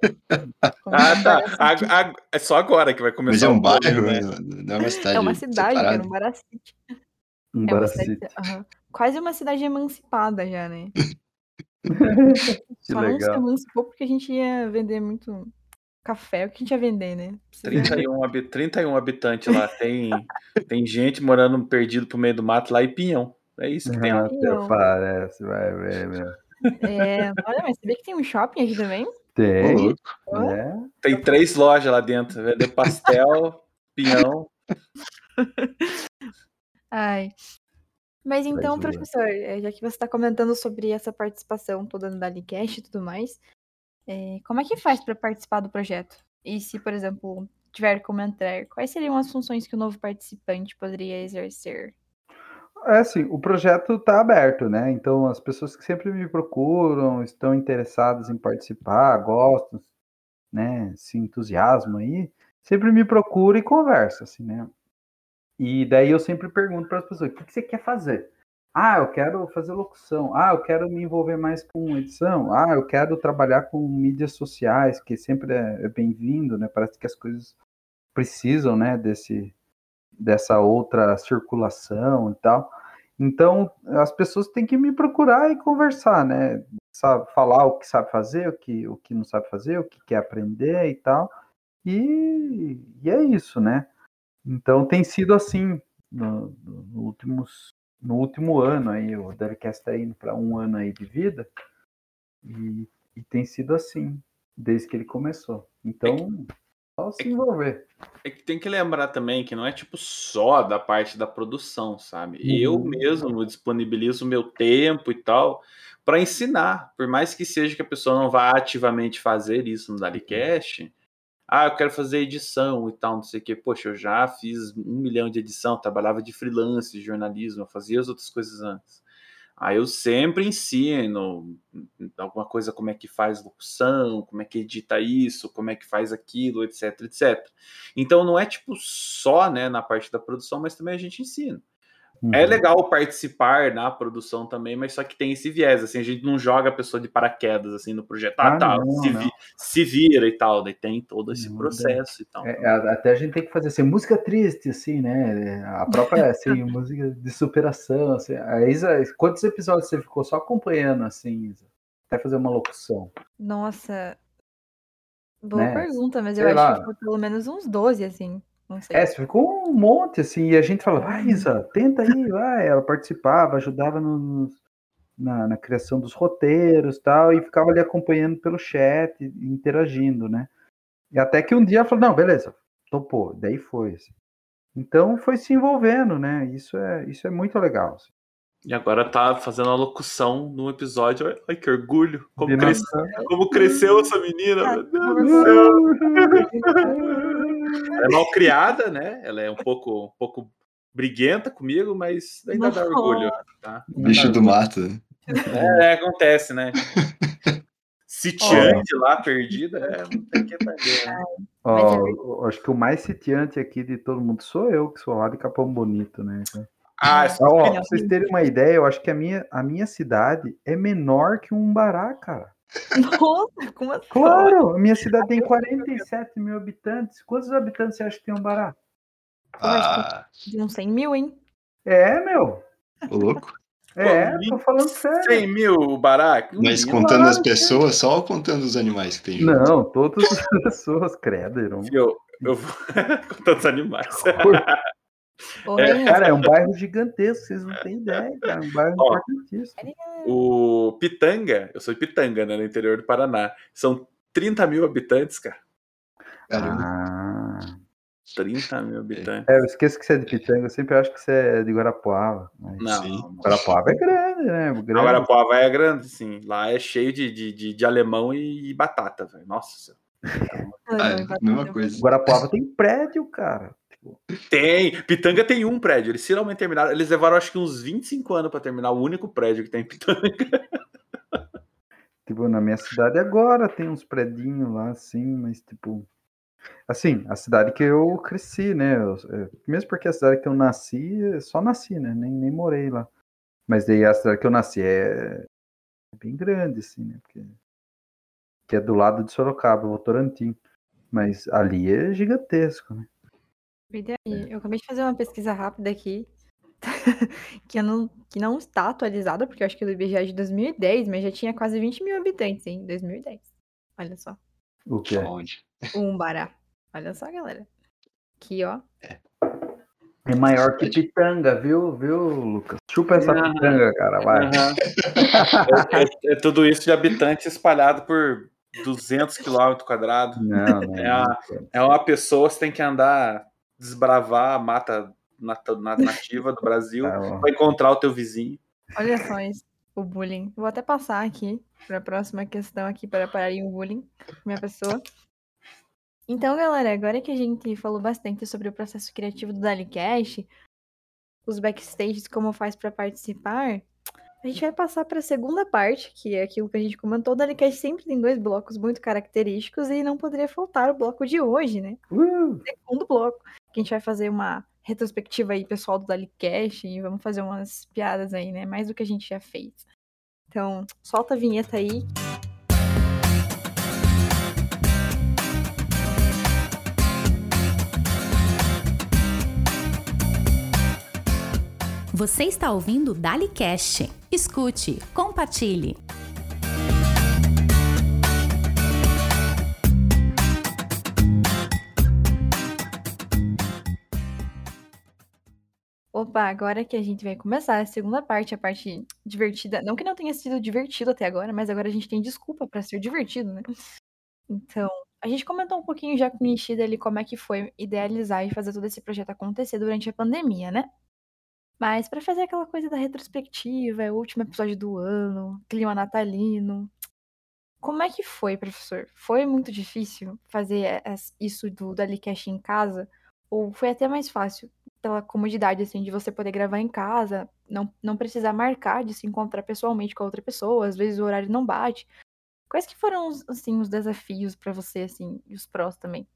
Com Ah, um tá. Ag- ag- é só agora que vai Mas começar é um bairro, né? né? não é uma cidade. É uma cidade, cara, separada. um Baracite. É uma cidade, aham. Quase uma cidade emancipada já, né? Que [laughs] Só não se legal. emancipou porque a gente ia vender muito café. O que a gente ia vender, né? Precisa- 31, habi- 31 habitantes lá. Tem, [laughs] tem gente morando perdido pro meio do mato lá em Pinhão. É isso que tem lá. Até Não. parece, vai ver, meu. É, olha, mas você vê que tem um shopping aqui também? Tem, louco. é. Tem três lojas lá dentro. Vender pastel, pinhão. [laughs] Ai. Mas então, professor, eh, já que você está comentando sobre essa participação toda no Dalicast e tudo mais, eh, como é que faz para participar do projeto? E se, por exemplo, tiver como entrar, quais seriam as funções que o novo participante poderia exercer? É assim, o projeto está aberto, né? Então, as pessoas que sempre me procuram, estão interessadas em participar, gostam, né? Se entusiasmam aí, sempre me procuram e conversa, assim, né? E daí eu sempre pergunto para as pessoas: o que, que você quer fazer? Ah, eu quero fazer locução. Ah, eu quero me envolver mais com edição. Ah, eu quero trabalhar com mídias sociais, que sempre é, é bem-vindo, né? Parece que as coisas precisam, né? Desse, dessa outra circulação e tal. Então, as pessoas têm que me procurar e conversar, né? Sabe, falar o que sabe fazer, o que, o que não sabe fazer, o que quer aprender e tal. E, e é isso, né? Então, tem sido assim no, no, últimos, no último ano aí. O Derek está indo para um ano aí de vida. E, e tem sido assim, desde que ele começou. Então, só se envolver. É que tem que lembrar também que não é tipo só da parte da produção, sabe? Eu Uhum. mesmo disponibilizo meu tempo e tal para ensinar, por mais que seja que a pessoa não vá ativamente fazer isso no Dalicast. Ah, eu quero fazer edição e tal, não sei o quê. Poxa, eu já fiz um milhão de edição, trabalhava de freelance, de jornalismo, fazia as outras coisas antes. Aí eu sempre ensino alguma coisa, como é que faz locução, como é que edita isso, como é que faz aquilo, etc, etc. Então não é tipo só né, na parte da produção, mas também a gente ensina. É Uhum. legal participar na produção também, mas só que tem esse viés, assim, a gente não joga a pessoa de paraquedas assim no projeto, ah, Ah, tá, não, se, não. vi- se vira e tal, daí tem todo esse Não, processo e tal. É, é, até a gente tem que fazer assim, música triste, assim, né? A própria, [laughs] assim, música de superação, assim. A Isa, quantos episódios você ficou só acompanhando, assim, Isa? Até fazer uma locução. Nossa, boa Né? pergunta, mas eu Sei acho lá. que foi pelo menos uns 12, assim. Não sei. É, você ficou um monte, assim, e a gente falava, vai, Isa, tenta aí, vai. Ela participava, ajudava nos- na, na criação dos roteiros tal, e ficava ali acompanhando pelo chat, interagindo, né? E até que um dia ela falou, não, beleza, topou, daí foi. assim. Então foi se envolvendo, né? Isso é, isso é muito legal. assim. E agora tá fazendo a locução num episódio. Ai, ai, que orgulho! Como, De cres- nossa- como cresceu essa menina! Meu Deus do céu! [laughs] Ela é mal criada, né? Ela é um pouco, um pouco briguenta comigo, mas ainda dá orgulho. Tá? Ainda Bicho dá do mato. né? É, acontece, né? [laughs] Sitiante lá, perdida, é, não tem que perder, né? Eu acho que o mais sitiante aqui de todo mundo sou eu, que sou lá de Capão Bonito, né? Ah, Ó, Olha, pra vocês terem uma ideia, eu acho que a minha, a minha cidade é menor que um Bará, cara. [laughs] Nossa, como assim? Claro, a minha cidade tem 47 mil habitantes. Quantos habitantes você acha que tem um Bará? Ah, De uns 100 mil, hein? É, meu. ô louco. É, Pô, tô falando sério. 100 mil baraco? Mas contando as pessoas, só ou contando os animais que tem junto? Não, todas as [laughs] pessoas, credo. Irmão. Eu, eu vou [laughs] contando os animais. É, Cara, é um bairro gigantesco, vocês não têm ideia, cara. Um bairro Ó. importantíssimo. O Pitanga, eu sou de Pitanga, né, no interior do Paraná. São 30 mil habitantes, cara. Caramba. Ah. 30 mil habitantes. É, eu esqueço que você é de Pitanga, eu sempre acho que você é de Guarapuava. Mas... Não, sim. Guarapuava é grande, né? Grande. A Poava é grande, sim. Lá é cheio de, de, de, de alemão e, batata, velho. Nossa senhora. [laughs] Ah, é, mesma coisa. Guarapuava tem prédio, cara. Tem. Pitanga tem um prédio. Eles finalmente terminaram. Eles levaram acho que uns 25 anos pra terminar o único prédio que tem em Pitanga. [laughs] tipo, na minha cidade agora tem uns predinhos lá, assim, mas tipo. Assim, a cidade que eu cresci, né? eu- é, mesmo porque a cidade que eu nasci, eu só nasci, né? Nem, nem morei lá. Mas daí a cidade que eu nasci é, é bem grande, assim, né? Porque que é do lado de Sorocaba, Votorantim. Mas ali é gigantesco, né? E aí, eu acabei de fazer uma pesquisa rápida aqui, [laughs] que, eu não, que não está atualizada, porque eu acho que o IBGE é de 2010, mas já tinha quase 20 mil habitantes em 2010. Olha só. O que é? Onde? O Umbará. Olha só, galera. Aqui, ó. É maior que Pitanga, viu, viu, Lucas? Chupa essa Ah. pitanga, cara, vai. É, é- é tudo isso de habitante espalhado por 200 quilômetros quadrados. Não, não. É a- É uma pessoa que tem que andar, desbravar a mata nat- na- nativa do Brasil [laughs] Tá pra encontrar o teu vizinho. Olha só isso, o bullying. Vou até passar aqui para a próxima questão aqui para pararem o bullying minha pessoa. Então, galera, agora que a gente falou bastante sobre o processo criativo do DaliCast, os backstages, como faz para participar, a gente vai passar para a segunda parte, que é aquilo que a gente comentou. O DaliCast sempre tem dois blocos muito característicos e não poderia faltar o bloco de hoje, né? Uh, segundo bloco, que a gente vai fazer uma retrospectiva aí, pessoal do Dalicast, e vamos fazer umas piadas aí, né? Mais do que a gente já fez. Então, solta a vinheta aí. Você está ouvindo o DaliCast. Escute, compartilhe. Opa, agora que a gente vai começar a segunda parte, a parte divertida. Não que não tenha sido divertido até agora, mas agora a gente tem desculpa para ser divertido, né? Então, a gente comentou um pouquinho já com o Nishida ali como é que foi idealizar e fazer todo esse projeto acontecer durante a pandemia, né? Mas para fazer aquela coisa da retrospectiva, é o último episódio do ano, clima natalino. Como é que foi, professor? Foi muito difícil fazer es- isso do Dalicast em casa? Ou foi até mais fácil pela comodidade, assim, de você poder gravar em casa, não, não precisar marcar de se encontrar pessoalmente com a outra pessoa, às vezes o horário não bate. Quais que foram, assim, os desafios pra você, assim, e os prós também?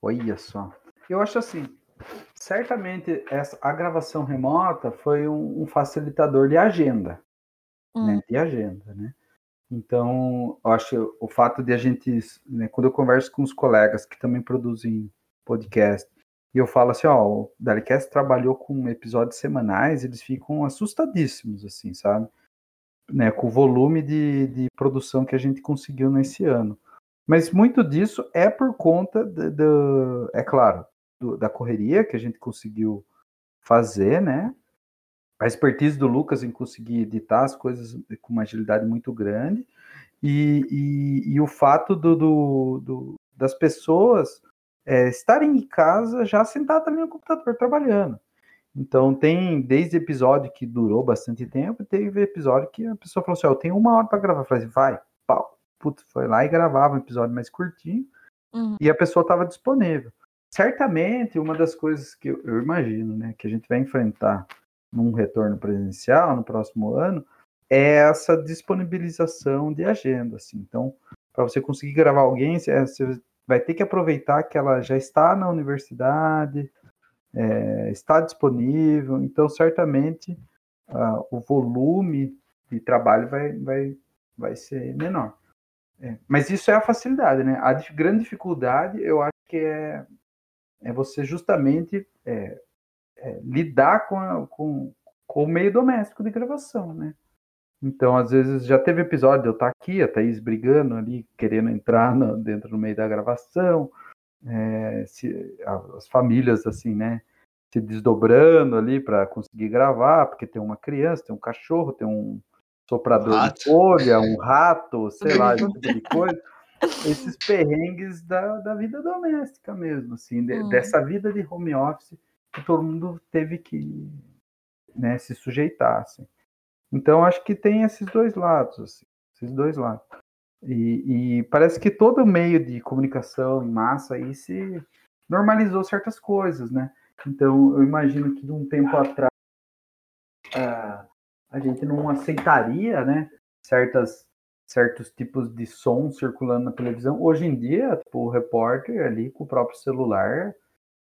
olha só. Eu acho assim, certamente essa, a gravação remota foi um, um facilitador de agenda, Hum, né? De agenda, né? Então, eu acho o fato de a gente, né, quando eu converso com os colegas que também produzem podcast, e eu falo assim, ó, o Dalicast trabalhou com episódios semanais, eles ficam assustadíssimos, assim, sabe? Né, com o volume de, de produção que a gente conseguiu nesse ano. Mas muito disso é por conta, do, é claro, do- da correria que a gente conseguiu fazer, né? A expertise do Lucas em conseguir editar as coisas com uma agilidade muito grande e, e- e o fato do, do- do- das pessoas é, estarem em casa já sentadas ali no computador trabalhando. Então tem desde episódio que durou bastante tempo, teve episódio que a pessoa falou assim, ó, eu tenho uma hora para gravar, eu falei assim, vai, pau, putz, foi lá e gravava um episódio mais curtinho uhum. e a pessoa estava disponível. Certamente, uma das coisas que eu, eu imagino, né, que a gente vai enfrentar num retorno presencial no próximo ano, é essa disponibilização de agenda, assim. Então, para você conseguir gravar alguém, você vai ter que aproveitar que ela já está na universidade, é, está disponível, então certamente uh, o volume de trabalho vai, vai, vai ser menor. É, mas isso é a facilidade, né? A grande dificuldade, eu acho que é, é você justamente é, é, lidar com, a, com, com o meio doméstico de gravação, né? Então, às vezes, já teve episódio de eu estar aqui, a Thaís brigando ali, querendo entrar no, dentro do meio da gravação, é, se, as famílias, assim, né, se desdobrando ali para conseguir gravar, porque tem uma criança, tem um cachorro, tem um soprador rato. de folha, um rato, [laughs] sei lá, esse tipo de coisa. Esses perrengues da, da vida doméstica mesmo, assim, de, hum. dessa vida de home office que todo mundo teve que né, se sujeitar, assim. Então, acho que tem esses dois lados, assim, esses dois lados. E, e, parece que todo meio de comunicação em massa aí se normalizou certas coisas, né? Então, eu imagino que de um tempo atrás uh, a gente não aceitaria, né? Certas, certos tipos de som circulando na televisão. Hoje em dia, tipo, o repórter ali com o próprio celular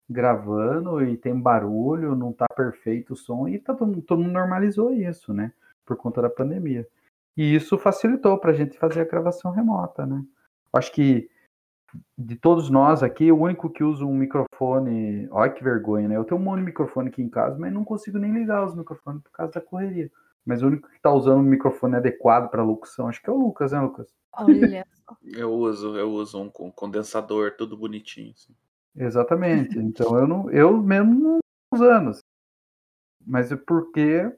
gravando e tem barulho, não tá perfeito o som, e tá todo, todo mundo normalizou isso, né? Por conta da pandemia. E isso facilitou para a gente fazer a gravação remota, né? Acho que de todos nós aqui, o único que usa um microfone. Olha que vergonha, né? Eu tenho um monte de microfone aqui em casa, mas não consigo nem ligar os microfones por causa da correria. Mas o único que está usando um microfone adequado para locução, acho que é o Lucas, né, Lucas? Olha. [laughs] eu uso, eu uso um com condensador, tudo bonitinho. Assim. Exatamente. Então eu não, eu mesmo não usando. Mas é porque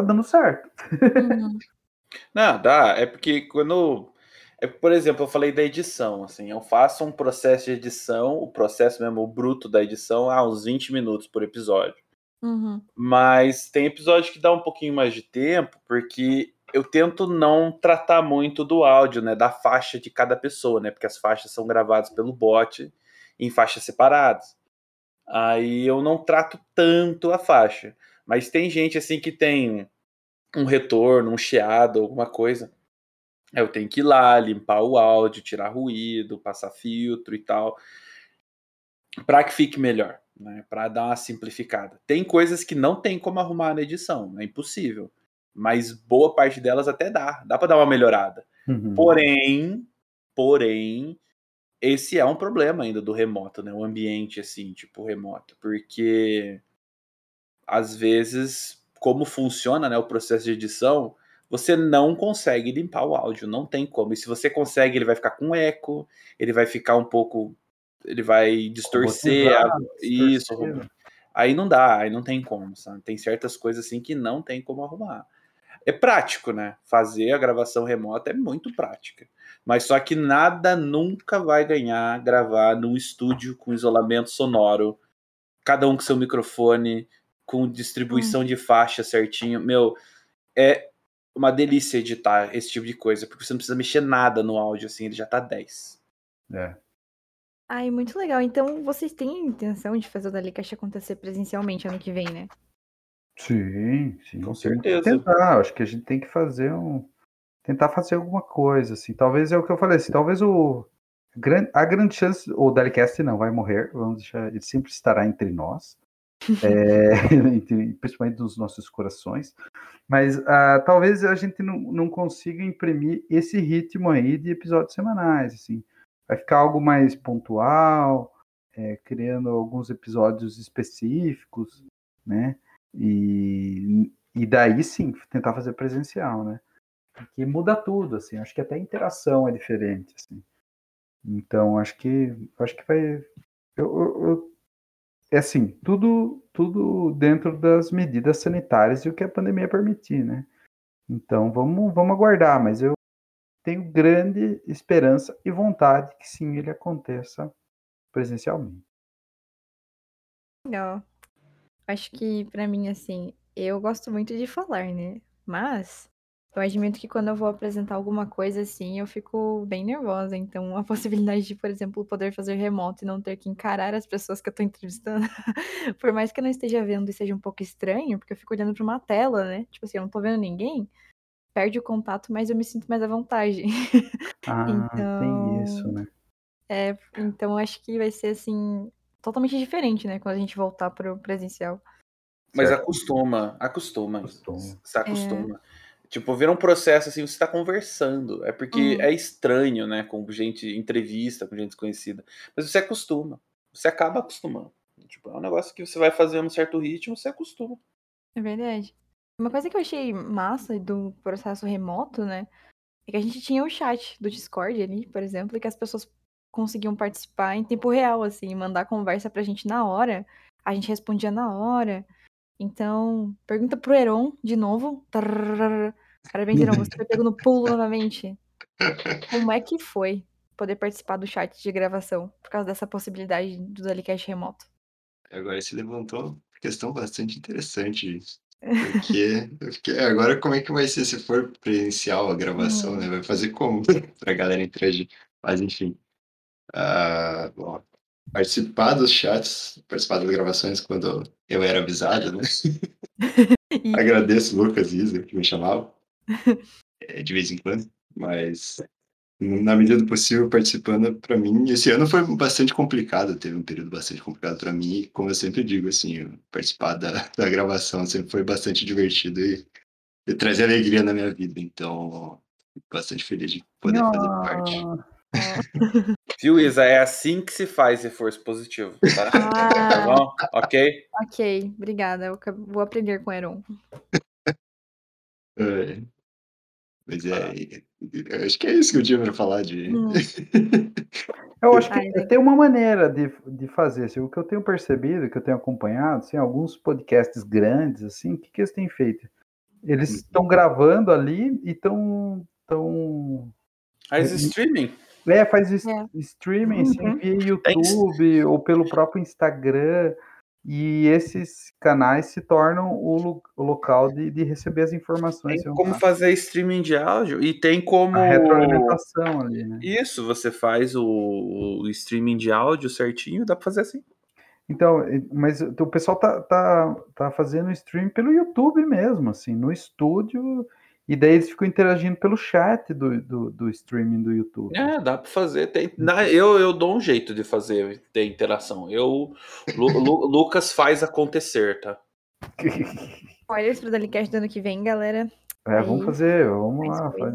tá dando certo. Uhum. [laughs] Não, dá. É porque quando. É, por exemplo, eu falei da edição, assim, eu faço um processo de edição, o processo mesmo, o bruto da edição, há uns 20 minutos por episódio. Uhum. Mas tem episódio que dá um pouquinho mais de tempo, porque eu tento não tratar muito do áudio, né, da faixa de cada pessoa, né, porque as faixas são gravadas pelo bot em faixas separadas. Aí eu não trato tanto a faixa. Mas tem gente assim que tem um retorno, um chiado, alguma coisa. Eu tenho que ir lá, limpar o áudio, tirar ruído, passar filtro e tal, para que fique melhor, né? Para dar uma simplificada. Tem coisas que não tem como arrumar na edição, é impossível. Mas boa parte delas até dá, dá para dar uma melhorada. Uhum. Porém, porém, esse é um problema ainda do remoto, né? O ambiente assim, tipo remoto, porque às vezes, como funciona né, o processo de edição, você não consegue limpar o áudio, não tem como. E se você consegue, ele vai ficar com eco, ele vai ficar um pouco. Ele vai distorcer a... isso. Aí não dá, aí não tem como, sabe? Tem certas coisas assim que não tem como arrumar. É prático, né? Fazer a gravação remota é muito prática. Mas só que nada nunca vai ganhar gravar num estúdio com isolamento sonoro, cada um com seu microfone, com distribuição hum. de faixa certinho. Meu, é uma delícia editar esse tipo de coisa, porque você não precisa mexer nada no áudio, assim, ele já tá 10. É. Ai, muito legal. Então, vocês têm a intenção de fazer o Dalicast acontecer presencialmente ano que vem, né? Sim, sim. Com certeza. Tentar, acho que a gente tem que fazer um. Tentar fazer alguma coisa, assim. Talvez é o que eu falei, assim, talvez o. A grande chance, o Dalicast não vai morrer, vamos deixar, ele sempre estará entre nós é, [laughs] principalmente nos nossos corações. Mas uh, talvez a gente não, não consiga imprimir esse ritmo aí de episódios semanais. Assim. Vai ficar algo mais pontual, é, criando alguns episódios específicos, né? E, e daí sim, tentar fazer presencial, né? Porque muda tudo, assim. Acho que até a interação é diferente, assim. Então, acho que acho que vai. Eu, eu é assim, tudo, tudo dentro das medidas sanitárias e o que a pandemia permitir, né? Então vamos, vamos aguardar, mas eu tenho grande esperança e vontade que sim ele aconteça presencialmente. Legal. Acho que para mim assim, eu gosto muito de falar, né? Mas eu admito que quando eu vou apresentar alguma coisa assim, eu fico bem nervosa. Então, a [laughs] possibilidade de, por exemplo, poder fazer remoto e não ter que encarar as pessoas que eu tô entrevistando, [laughs] por mais que eu não esteja vendo e seja um pouco estranho, porque eu fico olhando para uma tela, né? Tipo assim, eu não tô vendo ninguém, perde o contato, mas eu me sinto mais à vontade. [laughs] Ah, Então- tem isso, né? É, então acho que vai ser assim totalmente diferente, né, quando a gente voltar pro presencial. Mas Certo. acostuma, acostuma. Acostuma. Você acostuma. Tipo, vira um processo assim, você tá conversando. É porque Hum. é estranho, né? Com gente, entrevista, com gente desconhecida. Mas você acostuma. Você acaba acostumando. Tipo, é um negócio que você vai fazendo um certo ritmo, você acostuma. É verdade. Uma coisa que eu achei massa do processo remoto, né, é que a gente tinha o chat do Discord ali, por exemplo, e que as pessoas conseguiam participar em tempo real, assim, mandar conversa pra gente na hora. A gente respondia na hora. Então, pergunta pro Heron de novo. Parabéns, Heron, você foi pego no pulo novamente. Como é que foi poder participar do chat de gravação por causa dessa possibilidade do Dalicast remoto? Agora se levantou uma questão bastante interessante. [laughs] Porque, porque agora como é que vai ser se for presencial a gravação, Hum. né? Vai fazer como [laughs] pra galera interagir? Mas enfim. Ah, bom, participar dos chats, participar das gravações quando eu era avisado, né? [laughs] E- Agradeço Lucas e Isa que me chamavam eh, de vez em quando, mas na medida do possível participando para mim. Esse ano foi bastante complicado, teve um período bastante complicado para mim, e como eu sempre digo, assim, participar da, da gravação sempre foi bastante divertido e, e traz alegria na minha vida, então bastante feliz de poder fazer parte. Ah, Viu, Isa? É assim que se faz reforço positivo, tá? Ah. Tá bom? Ok? Ok, obrigada. Eu vou aprender com o Heron. É. Mas é, eu acho que é isso que eu tinha para falar de. Hum. [laughs] Eu acho que Ai, tem uma maneira de, de fazer. Assim, o que eu tenho percebido, que eu tenho acompanhado, assim, alguns podcasts grandes, assim, o que, que eles têm feito? Eles Uhum. estão gravando ali e estão. Tão... Mas streaming? É, faz É. streaming assim, Uhum. via YouTube ou pelo próprio Instagram. E esses canais se tornam o, lo- o local de, de receber as informações. Tem como fazer streaming de áudio e tem como. a retroalimentação ali, né? Isso, você faz o, o streaming de áudio certinho, dá pra fazer assim. Então, mas o pessoal tá, tá, tá fazendo stream pelo YouTube mesmo, assim, no estúdio, e daí eles ficam interagindo pelo chat do, do, do streaming do YouTube. É, dá pra fazer. Tem, na- eu, eu dou um jeito de fazer ter interação. Eu, Lu- Lu- [laughs] Lucas faz acontecer, tá? Spoilers pro Dalicast do ano que vem, galera. É, vamos Aí, fazer, vamos Mais lá.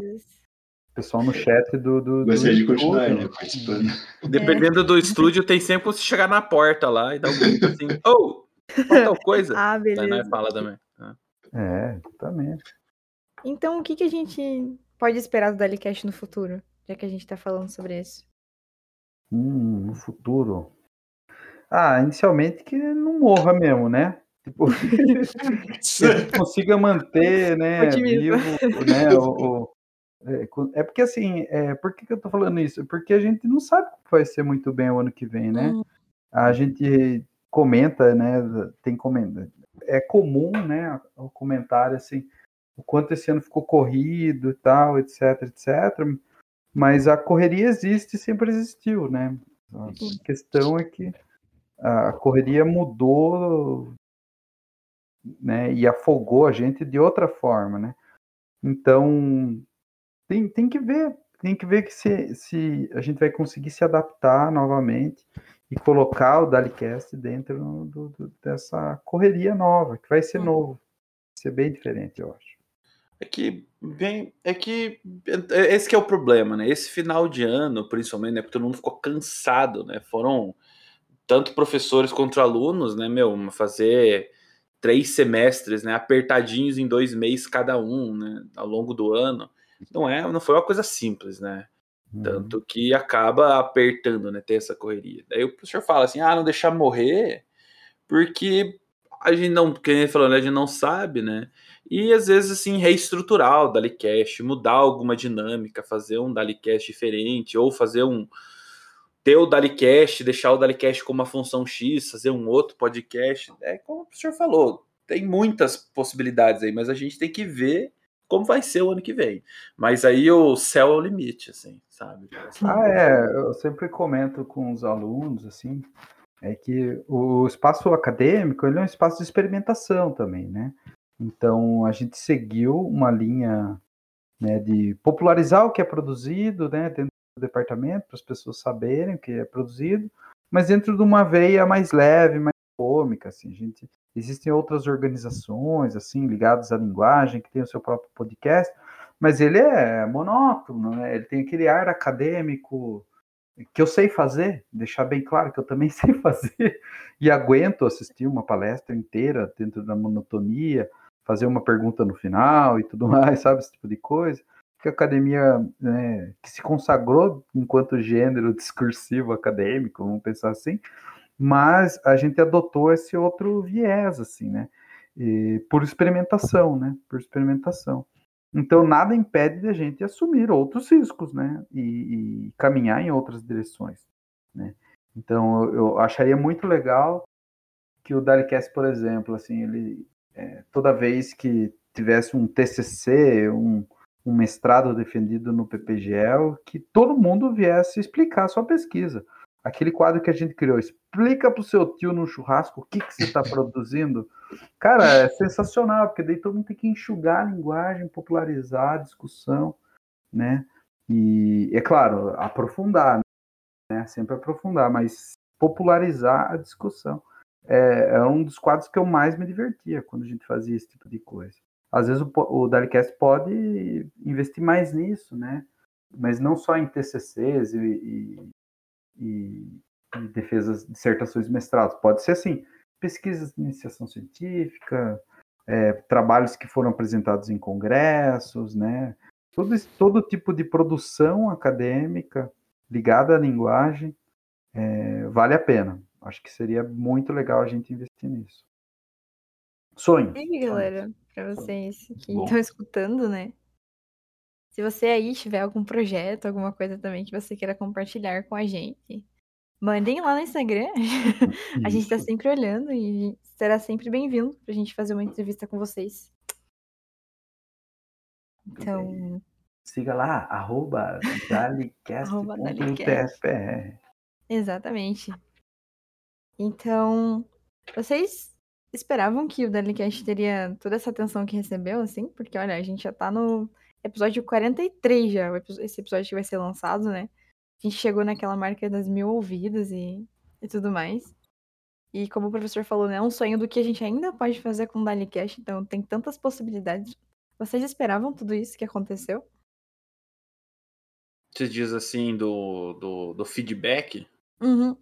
Pessoal no chat do. do, do Gostaria de continuar, né? Participando. Dependendo do estúdio, tem sempre você chegar na porta lá e dar um grito assim, oh, tal coisa? [laughs] Ah, Daí nós beleza. fala também. né? É, exatamente. Então, o que, que a gente pode esperar do Dalicast no futuro? Já que a gente tá falando sobre isso. Hum, no futuro. Ah, inicialmente que não morra mesmo, né? Tipo, [laughs] que a gente consiga manter, [laughs] né, vivo, né, o, o- é, é porque assim, é, por que, que eu tô falando isso? Porque a gente não sabe como vai ser muito bem o ano que vem, né? Hum, A gente comenta, né, tem comenta, é comum, né, o comentário assim, o quanto esse ano ficou corrido e tal, etc, etc, mas a correria existe e sempre existiu, né? A questão é que a correria mudou, né, e afogou a gente de outra forma, né? Então, tem, tem que ver, tem que ver que se, se a gente vai conseguir se adaptar novamente e colocar o Dalicast dentro do- do- dessa correria nova, que vai ser Hum. novo, vai ser bem diferente, eu acho. É que, bem, é que é- esse que é o problema, né? Esse final de ano, principalmente, né? Porque todo mundo ficou cansado, né? Foram tanto professores quanto alunos, né, meu, fazer três semestres, né, apertadinhos em dois meses cada um, né, ao longo do ano. Não é, não foi uma coisa simples, né? Uhum. Tanto que acaba apertando, né, ter essa correria. Daí o professor fala assim, ah, não deixar morrer, porque a gente não, quem falou, né, a gente não sabe, né? E às vezes, assim, reestruturar o Dalicast, mudar alguma dinâmica, fazer um Dalicast diferente, ou fazer um. ter o Dalicast, deixar o Dalicast como uma função X, fazer um outro podcast. É como o professor falou, tem muitas possibilidades aí, mas a gente tem que ver como vai ser o ano que vem. Mas aí o céu é o limite, assim, sabe? Ah, é, eu sempre comento com os alunos, assim, é que o espaço acadêmico, ele é um espaço de experimentação também, né? Então, a gente seguiu uma linha né, de popularizar o que é produzido, né, dentro do departamento, para as pessoas saberem o que é produzido, mas dentro de uma veia mais leve, mais cômica, assim, gente, existem outras organizações, assim, ligadas à linguagem, que tem o seu próprio podcast, mas ele é monótono, né, ele tem aquele ar acadêmico, que eu sei fazer, deixar bem claro que eu também [laughs] sei fazer, e aguento assistir uma palestra inteira dentro da monotonia, fazer uma pergunta no final e tudo [laughs] mais, sabe? Esse tipo de coisa. Que a academia, né, que se consagrou enquanto gênero [laughs] discursivo acadêmico, vamos pensar assim, mas a gente adotou esse outro viés, assim, né? E, por experimentação, né? Por experimentação. Então, nada impede de a gente assumir outros riscos, né? E, e caminhar em outras direções, né? Então, eu, eu acharia muito legal que o Dalicast, por exemplo, assim, ele é, toda vez que tivesse um TCC, um, um mestrado defendido no PPGL, que todo mundo viesse explicar a sua pesquisa. Aquele quadro que a gente criou, explica para o seu tio no churrasco o que, que você está [laughs] produzindo. Cara, é sensacional, porque daí todo mundo tem que enxugar a linguagem, popularizar a discussão, né? E, é claro, aprofundar, né? Sempre aprofundar, mas popularizar a discussão é, é, um dos quadros que eu mais me divertia quando a gente fazia esse tipo de coisa. Às vezes o, o Dalicast pode investir mais nisso, né? Mas não só em TCCs e, e, e, e defesas, dissertações de mestrados. Pode ser assim, pesquisas de iniciação científica, é, trabalhos que foram apresentados em congressos, né? Todo, todo tipo de produção acadêmica ligada à linguagem é, vale a pena. Acho que seria muito legal a gente investir nisso. Sonho. E aí, galera, para vocês que estão escutando, né? Se você aí tiver algum projeto, alguma coisa também que você queira compartilhar com a gente, mandem lá no Instagram. [laughs] a gente está sempre olhando e será sempre bem-vindo para a gente fazer uma entrevista com vocês. Então. Siga lá, arroba [laughs] dalicast.tfr. Exatamente. Então, vocês esperavam que o Delicast teria toda essa atenção que recebeu, assim? Porque, olha, a gente já tá no episódio 43 já, esse episódio que vai ser lançado, né? A gente chegou naquela marca das mil ouvidas e, e tudo mais. E como o professor falou, né? É um sonho do que a gente ainda pode fazer com o Dalicast, então tem tantas possibilidades. Vocês esperavam tudo isso que aconteceu? Você diz assim, do, do, do feedback? Uhum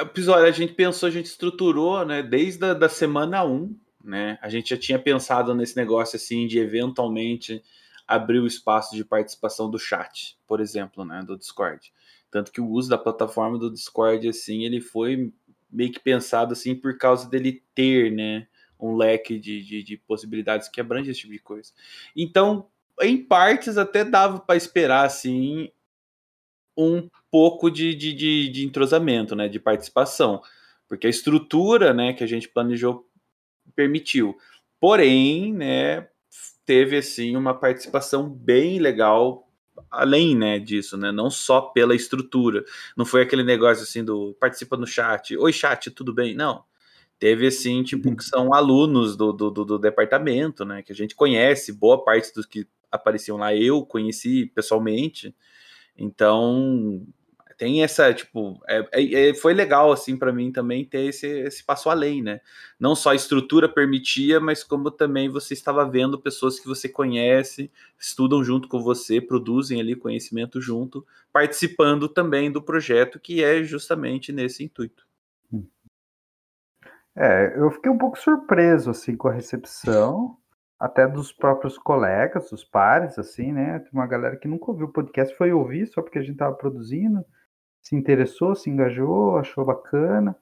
episódio a gente pensou, a gente estruturou, né, desde a da semana 1, né? A gente já tinha pensado nesse negócio assim de eventualmente abrir o espaço de participação do chat, por exemplo, né, do Discord. Tanto que o uso da plataforma do Discord assim, ele foi meio que pensado assim por causa dele ter, né, um leque de, de, de possibilidades que abrange esse tipo de coisa. Então, em partes até dava para esperar assim um pouco de, de, de, de, entrosamento, né, de participação, porque a estrutura, né, que a gente planejou permitiu. Porém, né, teve assim uma participação bem legal além, né, disso, né, não só pela estrutura. Não foi aquele negócio assim do participa no chat, oi chat, tudo bem? Não. Teve assim, tipo, que são alunos do, do, do, do departamento, né, que a gente conhece, boa parte dos que apareciam lá eu conheci pessoalmente. Então, tem essa, tipo, é, é, é foi legal, assim, para mim também ter esse, esse passo além, né? Não só a estrutura permitia, mas como também você estava vendo pessoas que você conhece, estudam junto com você, produzem ali conhecimento junto, participando também do projeto, que é justamente nesse intuito. É, eu fiquei um pouco surpreso, assim, com a recepção até dos próprios colegas, dos pares, assim, né? Tem uma galera que nunca ouviu o podcast, foi ouvir só porque a gente estava produzindo, se interessou, se engajou, achou bacana.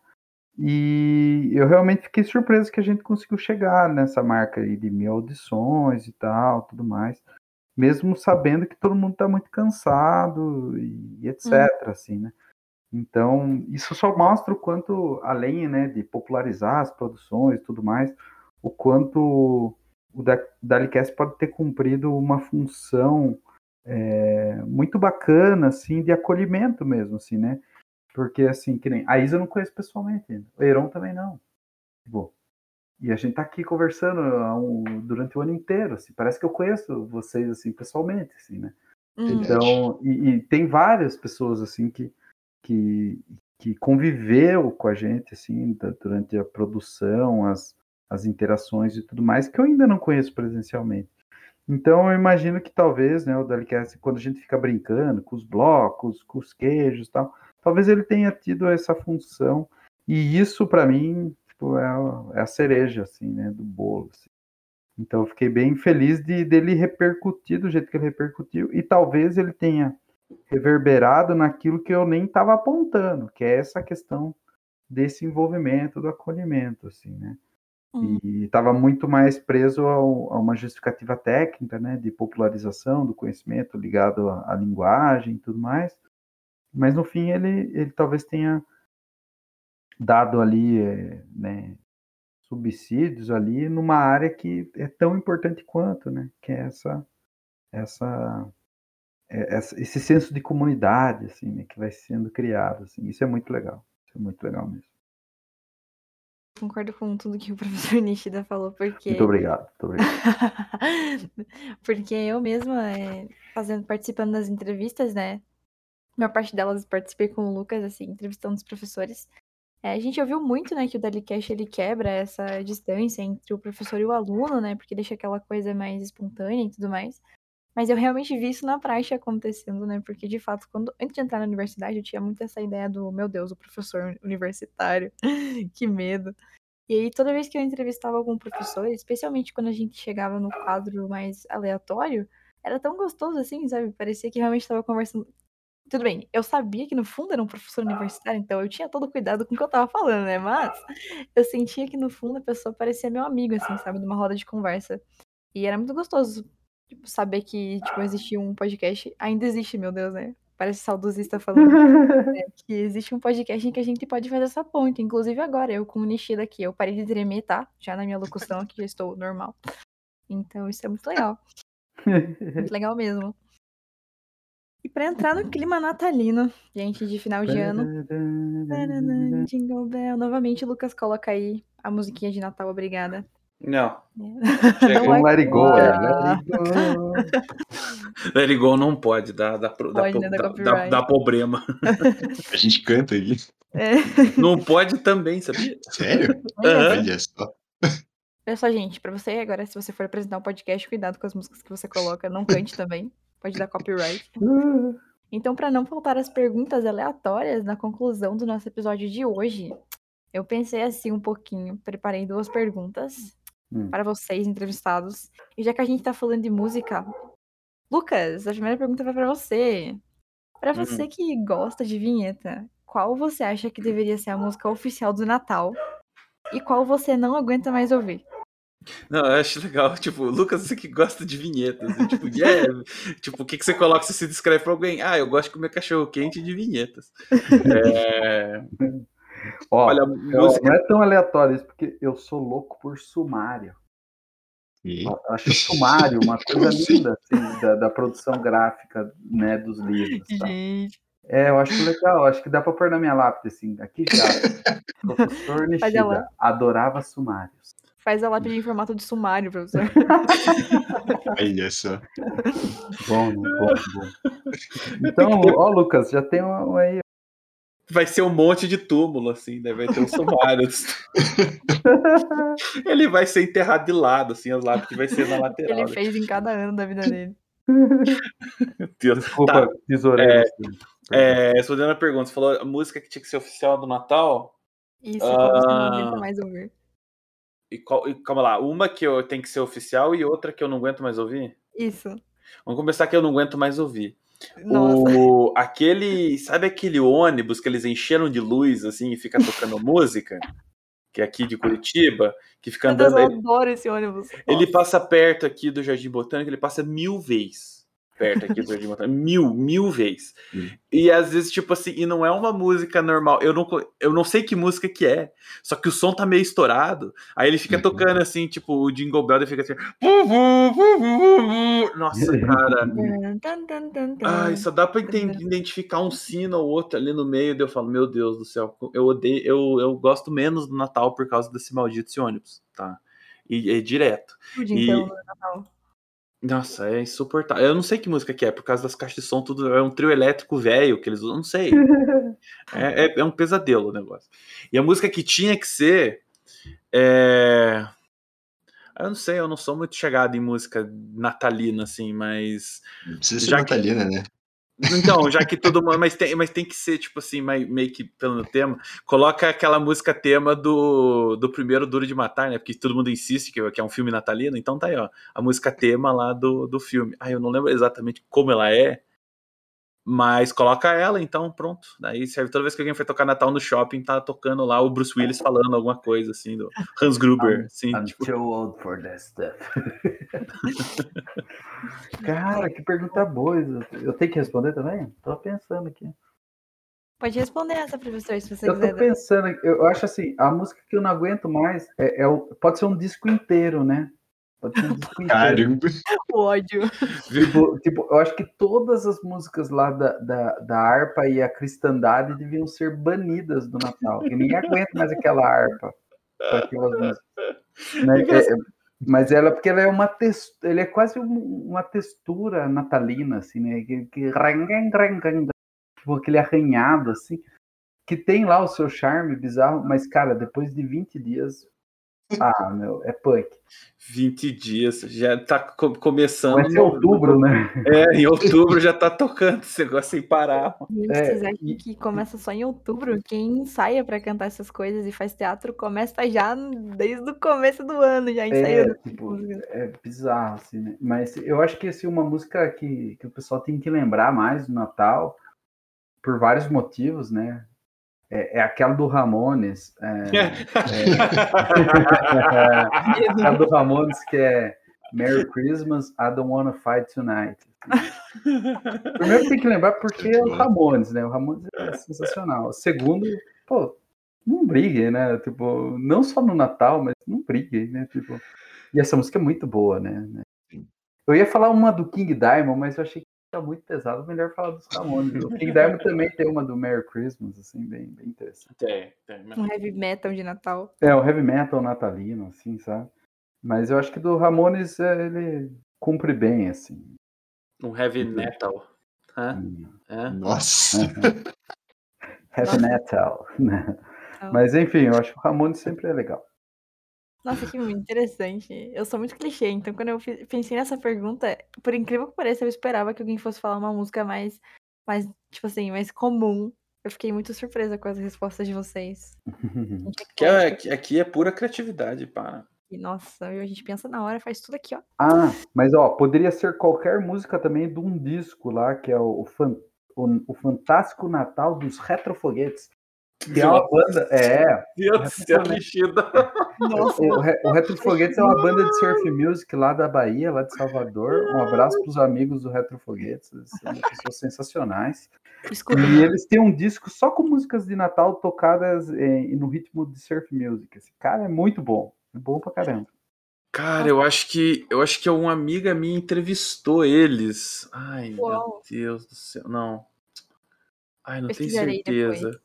E eu realmente fiquei surpreso que a gente conseguiu chegar nessa marca aí de mil audições e tal, tudo mais. Mesmo sabendo que todo mundo está muito cansado e, etc, hum. assim, né? Então, isso só mostra o quanto, além né, de popularizar as produções e tudo mais, o quanto o Dalicast pode ter cumprido uma função é, muito bacana, assim, de acolhimento mesmo, assim, né? Porque, assim, que nem... A Isa eu não conheço pessoalmente, o Heron também não. Tipo, e a gente tá aqui conversando um, durante o ano inteiro, assim, parece que eu conheço vocês, assim, pessoalmente, assim, né? Hum. Então, e, e tem várias pessoas, assim, que, que, que conviveu com a gente, assim, da- durante a produção, as, as interações e tudo mais, que eu ainda não conheço presencialmente. Então, eu imagino que talvez, né, o Dalicast, quando a gente fica brincando com os blocos, com os queijos tal, talvez ele tenha tido essa função, e isso, para mim, tipo, é, a- é a cereja, assim, né, do bolo, assim. Então, eu fiquei bem feliz de dele repercutir do jeito que ele repercutiu, e talvez ele tenha reverberado naquilo que eu nem estava apontando, que é essa questão desse envolvimento, do acolhimento, assim, né? Hum. E estava muito mais preso ao- a uma justificativa técnica, né, de popularização do conhecimento ligado à, à linguagem e tudo mais. Mas no fim ele, ele talvez tenha dado ali, eh, né, subsídios ali numa área que é tão importante quanto, né, que é essa essa é- essa- esse senso de comunidade, assim, né, que vai sendo criado, assim. Isso é muito legal. Isso é muito legal mesmo. Concordo com tudo que o [laughs] professor Nishida falou, porque. Muito obrigado. Muito obrigado. [laughs] Porque eu mesma, é, fazendo, participando das entrevistas, né? Uma parte delas participei com o Lucas, assim, entrevistando os professores. É, a gente ouviu muito, né, que o Dalicast, ele quebra essa distância entre o professor e o aluno, né? Porque deixa aquela coisa mais espontânea e tudo mais. Mas eu realmente vi isso na prática acontecendo, né? Porque, de fato, quando antes de entrar na universidade, eu tinha muito essa ideia do, meu Deus, o professor [laughs] universitário. [laughs] que medo. E aí, toda vez que eu entrevistava algum professor, especialmente quando a gente chegava no quadro mais aleatório, era tão gostoso assim, sabe? Parecia que realmente estava conversando. Tudo bem, eu sabia que no fundo era um professor universitário, então eu tinha todo cuidado com o que eu tava falando, né? Mas eu sentia que no fundo a pessoa parecia meu amigo, assim, sabe? Numa roda de conversa. E era muito gostoso tipo, saber que tipo, existia um podcast. Ainda existe, meu Deus, né? Parece saudosista [laughs] falando que existe um podcast em que a gente pode fazer essa ponte. Inclusive agora, eu com o Nishida aqui, eu parei de tremer, tá? Já na minha locução aqui, já estou normal. Então isso é muito legal. Muito legal mesmo. E pra entrar no clima natalino, gente, de final de ano. Jingle Bell. Novamente, o Lucas coloca aí a musiquinha de Natal, obrigada. Não. Não Um é- let it go, Ah. let it go. [laughs] Let it go não pode, dá, dá, dá, Pode, pro- né, dá dá, dá, dá problema. [laughs] A gente canta aqui. É. Não pode também, sabia? Sério? Aham. Olha só. Olha só, gente, pra você agora, se você for apresentar um podcast, cuidado com as músicas que você coloca. Não cante também. Pode dar copyright. Então, para não faltar as perguntas aleatórias na conclusão do nosso episódio de hoje, eu pensei assim um pouquinho, preparei duas perguntas Hum. para vocês, entrevistados. E já que a gente tá falando de música, Lucas, a primeira pergunta vai para você. Para Uhum. você que gosta de vinheta, qual você acha que deveria ser a música oficial do Natal? E qual você não aguenta mais ouvir? Não, eu acho legal. [laughs] Tipo, Lucas, você que gosta de vinhetas. e, Tipo, yeah. tipo, o que, que você coloca se você descreve pra alguém? Ah, eu gosto de comer cachorro quente de vinhetas. [laughs] É, Ó, olha, música. não é tão aleatório isso, porque eu sou louco por sumário. E- Eu acho sumário uma [laughs] coisa linda, assim, da, da produção gráfica, né, dos livros. Tá? Gente, É, eu acho legal, acho que dá pra pôr na minha lápide, assim, aqui já. [laughs] Professor Faz Nishida ela. adorava sumários. faz a lápide em formato de sumário, professor. [laughs] Olha só. Bom, né? bom, bom. Então, ó, Lucas, já tem um um aí. Vai ser um monte de túmulo, assim, né? Vai ter um sumário. [laughs] Ele vai ser enterrado de lado, assim, as lápides vai ser na lateral. Ele fez em cada ano da vida dele. Meu Deus. Desculpa, Tá. tesoureiro. assim. É, respondendo a pergunta, você falou a música que tinha que ser oficial do Natal? Isso, qual você não Ah. mais ouvir. E, qual, e calma lá, uma que eu tenho que ser oficial e outra que eu não aguento mais ouvir? Isso. Vamos começar que eu não aguento mais ouvir. Nossa. O, aquele, sabe aquele ônibus que eles encheram de luz assim e fica tocando [laughs] música? Que é aqui de Curitiba, que fica Meu Deus, andando. eu Ele, adoro esse ônibus. ele Nossa. passa perto aqui do Jardim Botânico, ele passa mil vezes. Perto aqui do Jardim Botânico. Mil, mil vezes. Hum. E às vezes, tipo assim, e não é uma música normal. Eu não, eu não sei que música que é. Só que o som tá meio estourado. Aí ele fica Uhum. tocando assim, tipo, o Jingle Bell, ele fica assim. Nossa, [laughs] cara. Ai, só dá pra [laughs] identificar um sino ou outro ali no meio. Daí eu falo, meu Deus do céu, eu odeio, eu, eu gosto menos do Natal por causa desse maldito esse ônibus, tá? E é direto. Tudo, e- então, no Natal. Nossa, é insuportável. Eu não sei que música que é, por causa das caixas de som, tudo é um trio elétrico velho que eles usam, não sei. [laughs] É, é- é um pesadelo o negócio. E a música que tinha que ser. É... Eu não sei, eu não sou muito chegado em música natalina, assim, mas. Não precisa ser Já que- natalina, né? Então, já que todo mundo. Mas tem, mas tem que ser, tipo assim, meio que pelo tema. Coloca aquela música tema do, do primeiro Duro de Matar, né? Porque todo mundo insiste que, que é um filme natalino. Então tá aí, ó. A música tema lá do, do filme. Ah, eu não lembro exatamente como ela é. Mas coloca ela, então, pronto. Daí serve toda vez que alguém for tocar Natal no shopping, tá tocando lá o Bruce Willis falando alguma coisa, assim, do [laughs] Hans Gruber. Assim, I'm tipo, too old for that stuff. [laughs] Cara, que pergunta boa. Eu tenho que responder também? Tô pensando aqui. Pode responder essa, professor, se você Eu tô quiser. pensando, eu acho assim, a música que eu não aguento mais é, é o, pode ser um disco inteiro, né? Um. [laughs] Caramba. O ódio. Tipo, tipo, eu acho que todas as músicas lá da, da, da harpa e a cristandade deviam ser banidas do Natal. Que ninguém aguenta mais aquela harpa. Né? É, é, mas ela, porque ela é uma textura, ele é quase um- uma textura natalina, assim, né? Que, que tipo, aquele arranhado, assim, que tem lá o seu charme bizarro, mas, cara, depois de 20 dias, ah, meu, é punk. 20 dias, já tá co- começando. Vai ser no- outubro, né? É, em outubro já tá tocando esse negócio sem parar. Gente, É, vocês acham e- que começa só em outubro? Quem ensaia pra cantar essas coisas e faz teatro começa já desde o começo do ano, já É, ensaiando. tipo, músicas. é bizarro, assim, né? Mas eu acho que assim, uma música que, que o pessoal tem que lembrar mais do Natal, por vários motivos, né? É, é aquela do Ramones. É, aquela do Ramones que é Merry Christmas, I don't wanna fight tonight. Primeiro tem que lembrar porque é o Ramones, né? O Ramones é sensacional. Segundo, pô, não briguem, né? Tipo, não só no Natal, mas não briguem, né? Tipo, e essa música é muito boa, né? Eu ia falar uma do King Diamond, mas eu achei que tá muito pesado, melhor falar dos Ramones. O King Diamond também tem uma do Merry Christmas, assim, bem, bem interessante. Tem, tem. Um heavy metal de Natal. É, o heavy metal natalino, assim, sabe? Mas eu acho que do Ramones é, ele cumpre bem, assim. Um heavy metal. Hã? Hum. É? Nossa. Heavy Nossa. metal. né? Então. Mas enfim, eu acho que o Ramones sempre é legal. Nossa, que muito interessante. Eu sou muito clichê, então quando eu pensei nessa pergunta, por incrível que pareça, eu esperava que alguém fosse falar uma música mais, mais tipo assim, mais comum. Eu fiquei muito surpresa com as respostas de vocês. [laughs] Gente, Que é- aqui é pura criatividade, pá. E, Nossa, a gente pensa na hora, faz tudo aqui, ó. Ah, mas ó, poderia ser qualquer música também de um disco lá, que é o, o, Fan- o- o Fantástico Natal dos Retrofoguetes. Que é uma banda. É, Deus do céu, mexida. Nossa, o, Re- o Retrofoguetes é uma banda de surf music lá da Bahia, lá de Salvador. Um abraço para os amigos do Retrofoguetes, eles são pessoas sensacionais. escuta. E eles têm um disco só com músicas de Natal tocadas eh, no ritmo de surf music. Esse cara é muito bom. É bom pra caramba. Cara, eu acho que eu acho que uma amiga minha entrevistou eles. Ai, meu Uau. Deus do céu. Não. Ai, não tenho Pesquisarei depois.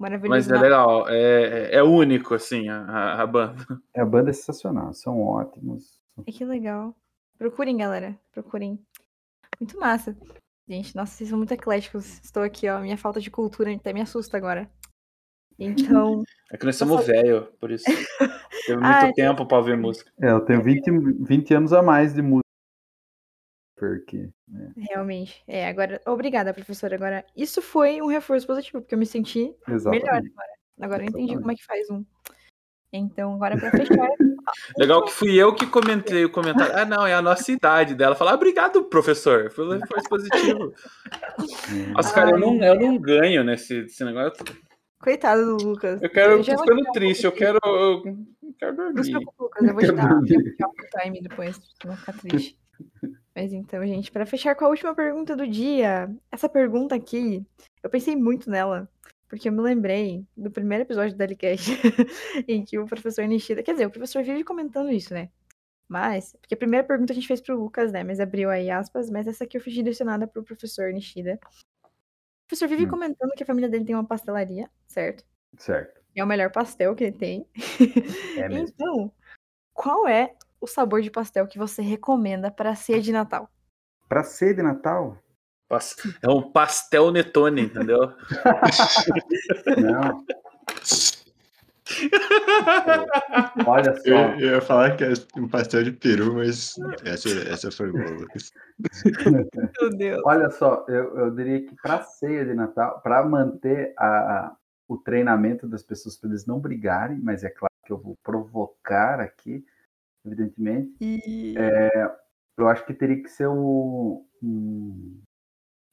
Maravilhoso. Mas é legal. É, é único, assim, a, a- banda. A banda é sensacional, são ótimos. Ai, que legal. Procurem, galera. Procurem. Muito massa. Gente, nossa, vocês são muito ecléticos. Estou aqui, ó. Minha falta de cultura até me assusta agora. Então, [laughs] É que nós somos velho, por isso. [laughs] Teve muito Ai, tempo pra ouvir música. É, eu tenho 20, 20 anos a mais de música. Porque. realmente. É, agora. Obrigada, professora. Agora, isso foi um reforço positivo, porque eu me senti Exatamente. melhor agora. Agora eu entendi como é que faz um. Então, agora pra fechar. [laughs] Legal que fui eu que comentei o comentário. Ah, não, é a nossa idade dela. Falar, ah, obrigado, professor. Foi um reforço positivo. [laughs] Nossa, cara, eu não, eu não ganho nesse, nesse negócio. Coitado do Lucas. Eu quero. Eu tô vou ficando triste. Eu quero. Eu quero Não se dormir. preocupe, Lucas. Eu vou te dar um time depois, pra não ficar triste. [laughs] Mas então, gente, para fechar com a última pergunta do dia, essa pergunta aqui, eu pensei muito nela, porque eu me lembrei do primeiro episódio da Alicast, [laughs] em que o professor Nishida, quer dizer, o professor vive comentando isso, né? Mas, porque a primeira pergunta a gente fez pro Lucas, né? Mas abriu aí aspas, mas essa aqui eu fui direcionada pro professor Nishida. O professor vive Hum. comentando que a família dele tem uma pastelaria, certo? Certo. É o melhor pastel que ele tem. É mesmo. [laughs] Então, qual é o sabor de pastel que você recomenda para ceia de Natal? Pra ser de Natal? É um pastel Netone, entendeu? Não. Olha só. Eu, eu ia falar que é um pastel de peru, mas essa, essa foi boa, Lucas. Meu Deus. Olha só, eu, eu diria que para ceia de Natal, para manter a, a- o treinamento das pessoas para eles não brigarem, mas é claro que eu vou provocar aqui, evidentemente, E... eu acho que teria que ser um, um,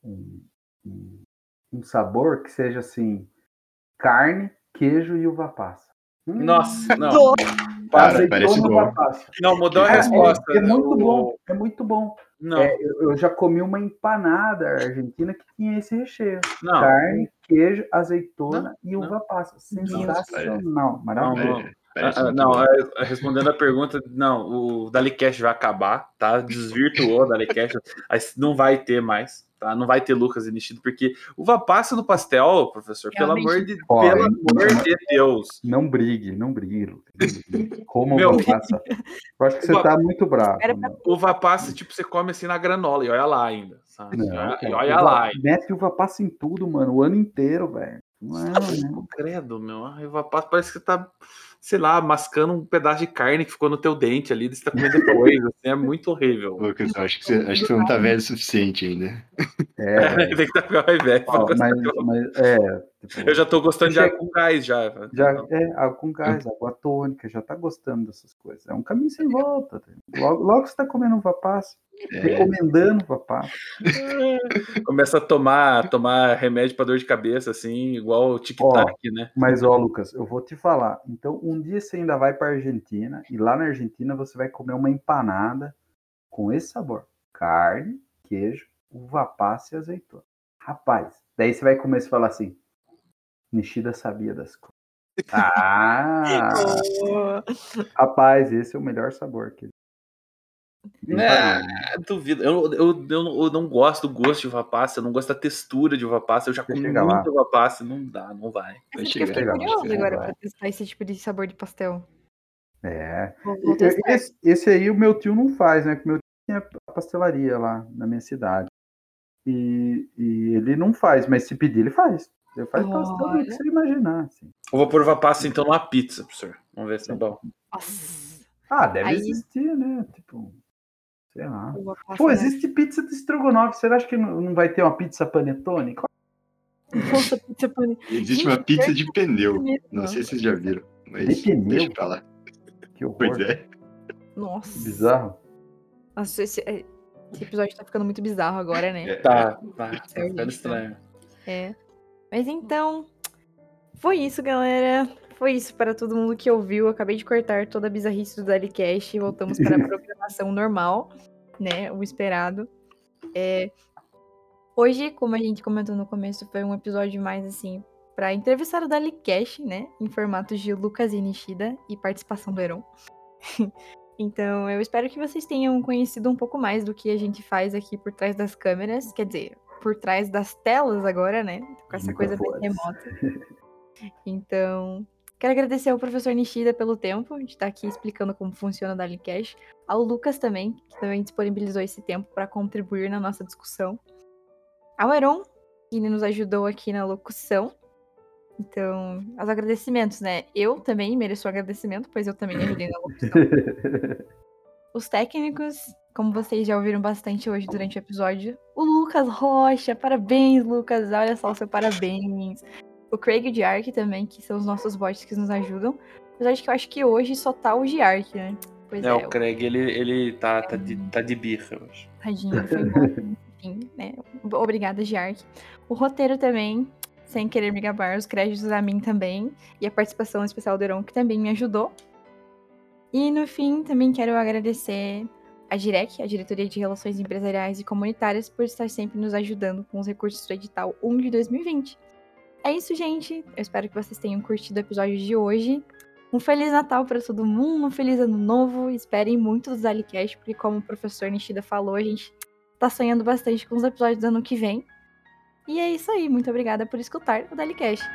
um, um- sabor que seja assim: carne, queijo e uva passa. Hum, Nossa, não. Tô- Cara, azeitona parece e bom. uva passa. Não, mudou a É, resposta. É, muito O- bom, é muito bom. Não, É, eu, eu já comi uma empanada argentina que tinha esse recheio. não. Carne, queijo, azeitona e não. uva passa. Sensacional, maravilhoso. É, Ah, não, bom. é, respondendo a pergunta, não, o Dalicast vai acabar, tá? Desvirtuou o Dalicast, [laughs] aí não vai ter mais, tá? Não vai ter Lucas e Nishido, porque uva passa no pastel, professor, pelo amor de, pelo é amor de Deus. Não brigue, não brigue. Lucas. Como Meu- uva passa. Eu acho que você Uva- tá muito bravo. Pra- meu. Uva passa, tipo, você come assim na granola e olha lá ainda, sabe? Não, e olha, cara, olha uva- lá. Mete uva passa em tudo, mano, o ano inteiro, velho. Não é, não. Credo, meu, a uva passa parece que você tá, sei lá, mascando um pedaço de carne que ficou no teu dente ali, você tá comendo depois, assim, é muito horrível. Lucas, acho que, você, acho que você não tá velho o suficiente ainda. É, [laughs] Tem que estar mais velho. ó, mas, mas é. tipo, Eu já tô gostando de água com gás já. Já é água com gás, água tônica, já tá gostando dessas coisas. É um caminho sem volta. tá? Logo, logo você tá comendo uva passa, É, recomendando passa. [laughs] Começa a tomar, tomar remédio pra dor de cabeça, assim, igual o tic-tac, né? Mas, ó, Lucas, eu vou te falar. Então, um dia você ainda vai pra Argentina, e lá na Argentina você vai comer uma empanada com esse sabor: carne, queijo, uva passa e azeitona. Rapaz, daí você vai comer e falar assim: Nishida sabia das coisas. [laughs] Ah! Rapaz, esse é o melhor sabor que É, duvido. Eu, eu, eu, não- eu não gosto do gosto de uva passa, eu não gosto da textura de uva passa. Eu já comi lá. muito uva passa, não dá, não vai. vai Eu chegar. fiquei chega, agora pra testar esse tipo de sabor de pastel. É. Esse, esse aí o meu tio não faz, né? Porque meu tio tinha a pastelaria lá na minha cidade. E, e ele não faz, mas se pedir, ele faz. Ele faz pastel do Olha. que você imaginar. Assim. Eu vou pôr uva passa então numa pizza, professor. Vamos ver se tá bom. Nossa. Ah, deve Aí- existir, né? Tipo, sei lá. Pô, existe pizza de estrogonofe. Você acha que não vai ter uma pizza panetone? Nossa, pizza pane- Existe Gente, uma pizza de pneu. mesmo. Não sei se vocês já viram. Mas De pneu? deixa pra lá. que horror. Pois é. Nossa. Bizarro. Nossa, esse, é, esse episódio tá ficando muito bizarro agora, né? É, Tá, tá, tá Certo, ficando estranho. É. Mas então, foi isso, galera. Foi isso para todo mundo que ouviu. Acabei de cortar toda a bizarrice do Dalicast e voltamos para a [laughs] programação normal, né? O esperado. É, Hoje, como a gente comentou no começo, foi um episódio mais assim para entrevistar o Dalicast, né? Em formatos de Lucas e Nishida e participação do Heron. [laughs] então, eu espero que vocês tenham conhecido um pouco mais do que a gente faz aqui por trás das câmeras. Quer dizer, por trás das telas agora, né? Com essa coisa mais Microfones. remota. Então, quero agradecer ao professor Nishida pelo tempo de estar aqui explicando como funciona o Dalicast. Ao Lucas também, que também disponibilizou esse tempo para contribuir na nossa discussão. Ao Heron, que nos ajudou aqui na locução. Então, os agradecimentos, né? Eu também mereço um agradecimento, pois eu também ajudei na locução. [laughs] Os técnicos, como vocês já ouviram bastante hoje durante o episódio, o Lucas Rocha, parabéns, Lucas, olha só o seu parabéns. O Craig e o Giark também, que são os nossos bots que nos ajudam. Apesar de que eu acho que hoje só tá o Giark, né? Pois É, é, o Craig, ele, ele tá, tá, de, tá de birra hoje. Tadinho, [laughs] foi bom. Enfim, né? Obrigada, Giark. O roteiro também, sem querer me gabar, os créditos a mim também. E a participação especial do Heron, que também me ajudou. E no fim, também quero agradecer a DIREC, a Diretoria de Relações Empresariais e Comunitárias, por estar sempre nos ajudando com os recursos do edital 1 de 2020. É isso, gente. Eu espero que vocês tenham curtido o episódio de hoje. Um Feliz Natal para todo mundo, um Feliz Ano Novo. Esperem muito do Zalicast, porque como o professor Nishida falou, a gente tá sonhando bastante com os episódios do ano que vem. E é isso aí. Muito obrigada por escutar o Dalicast.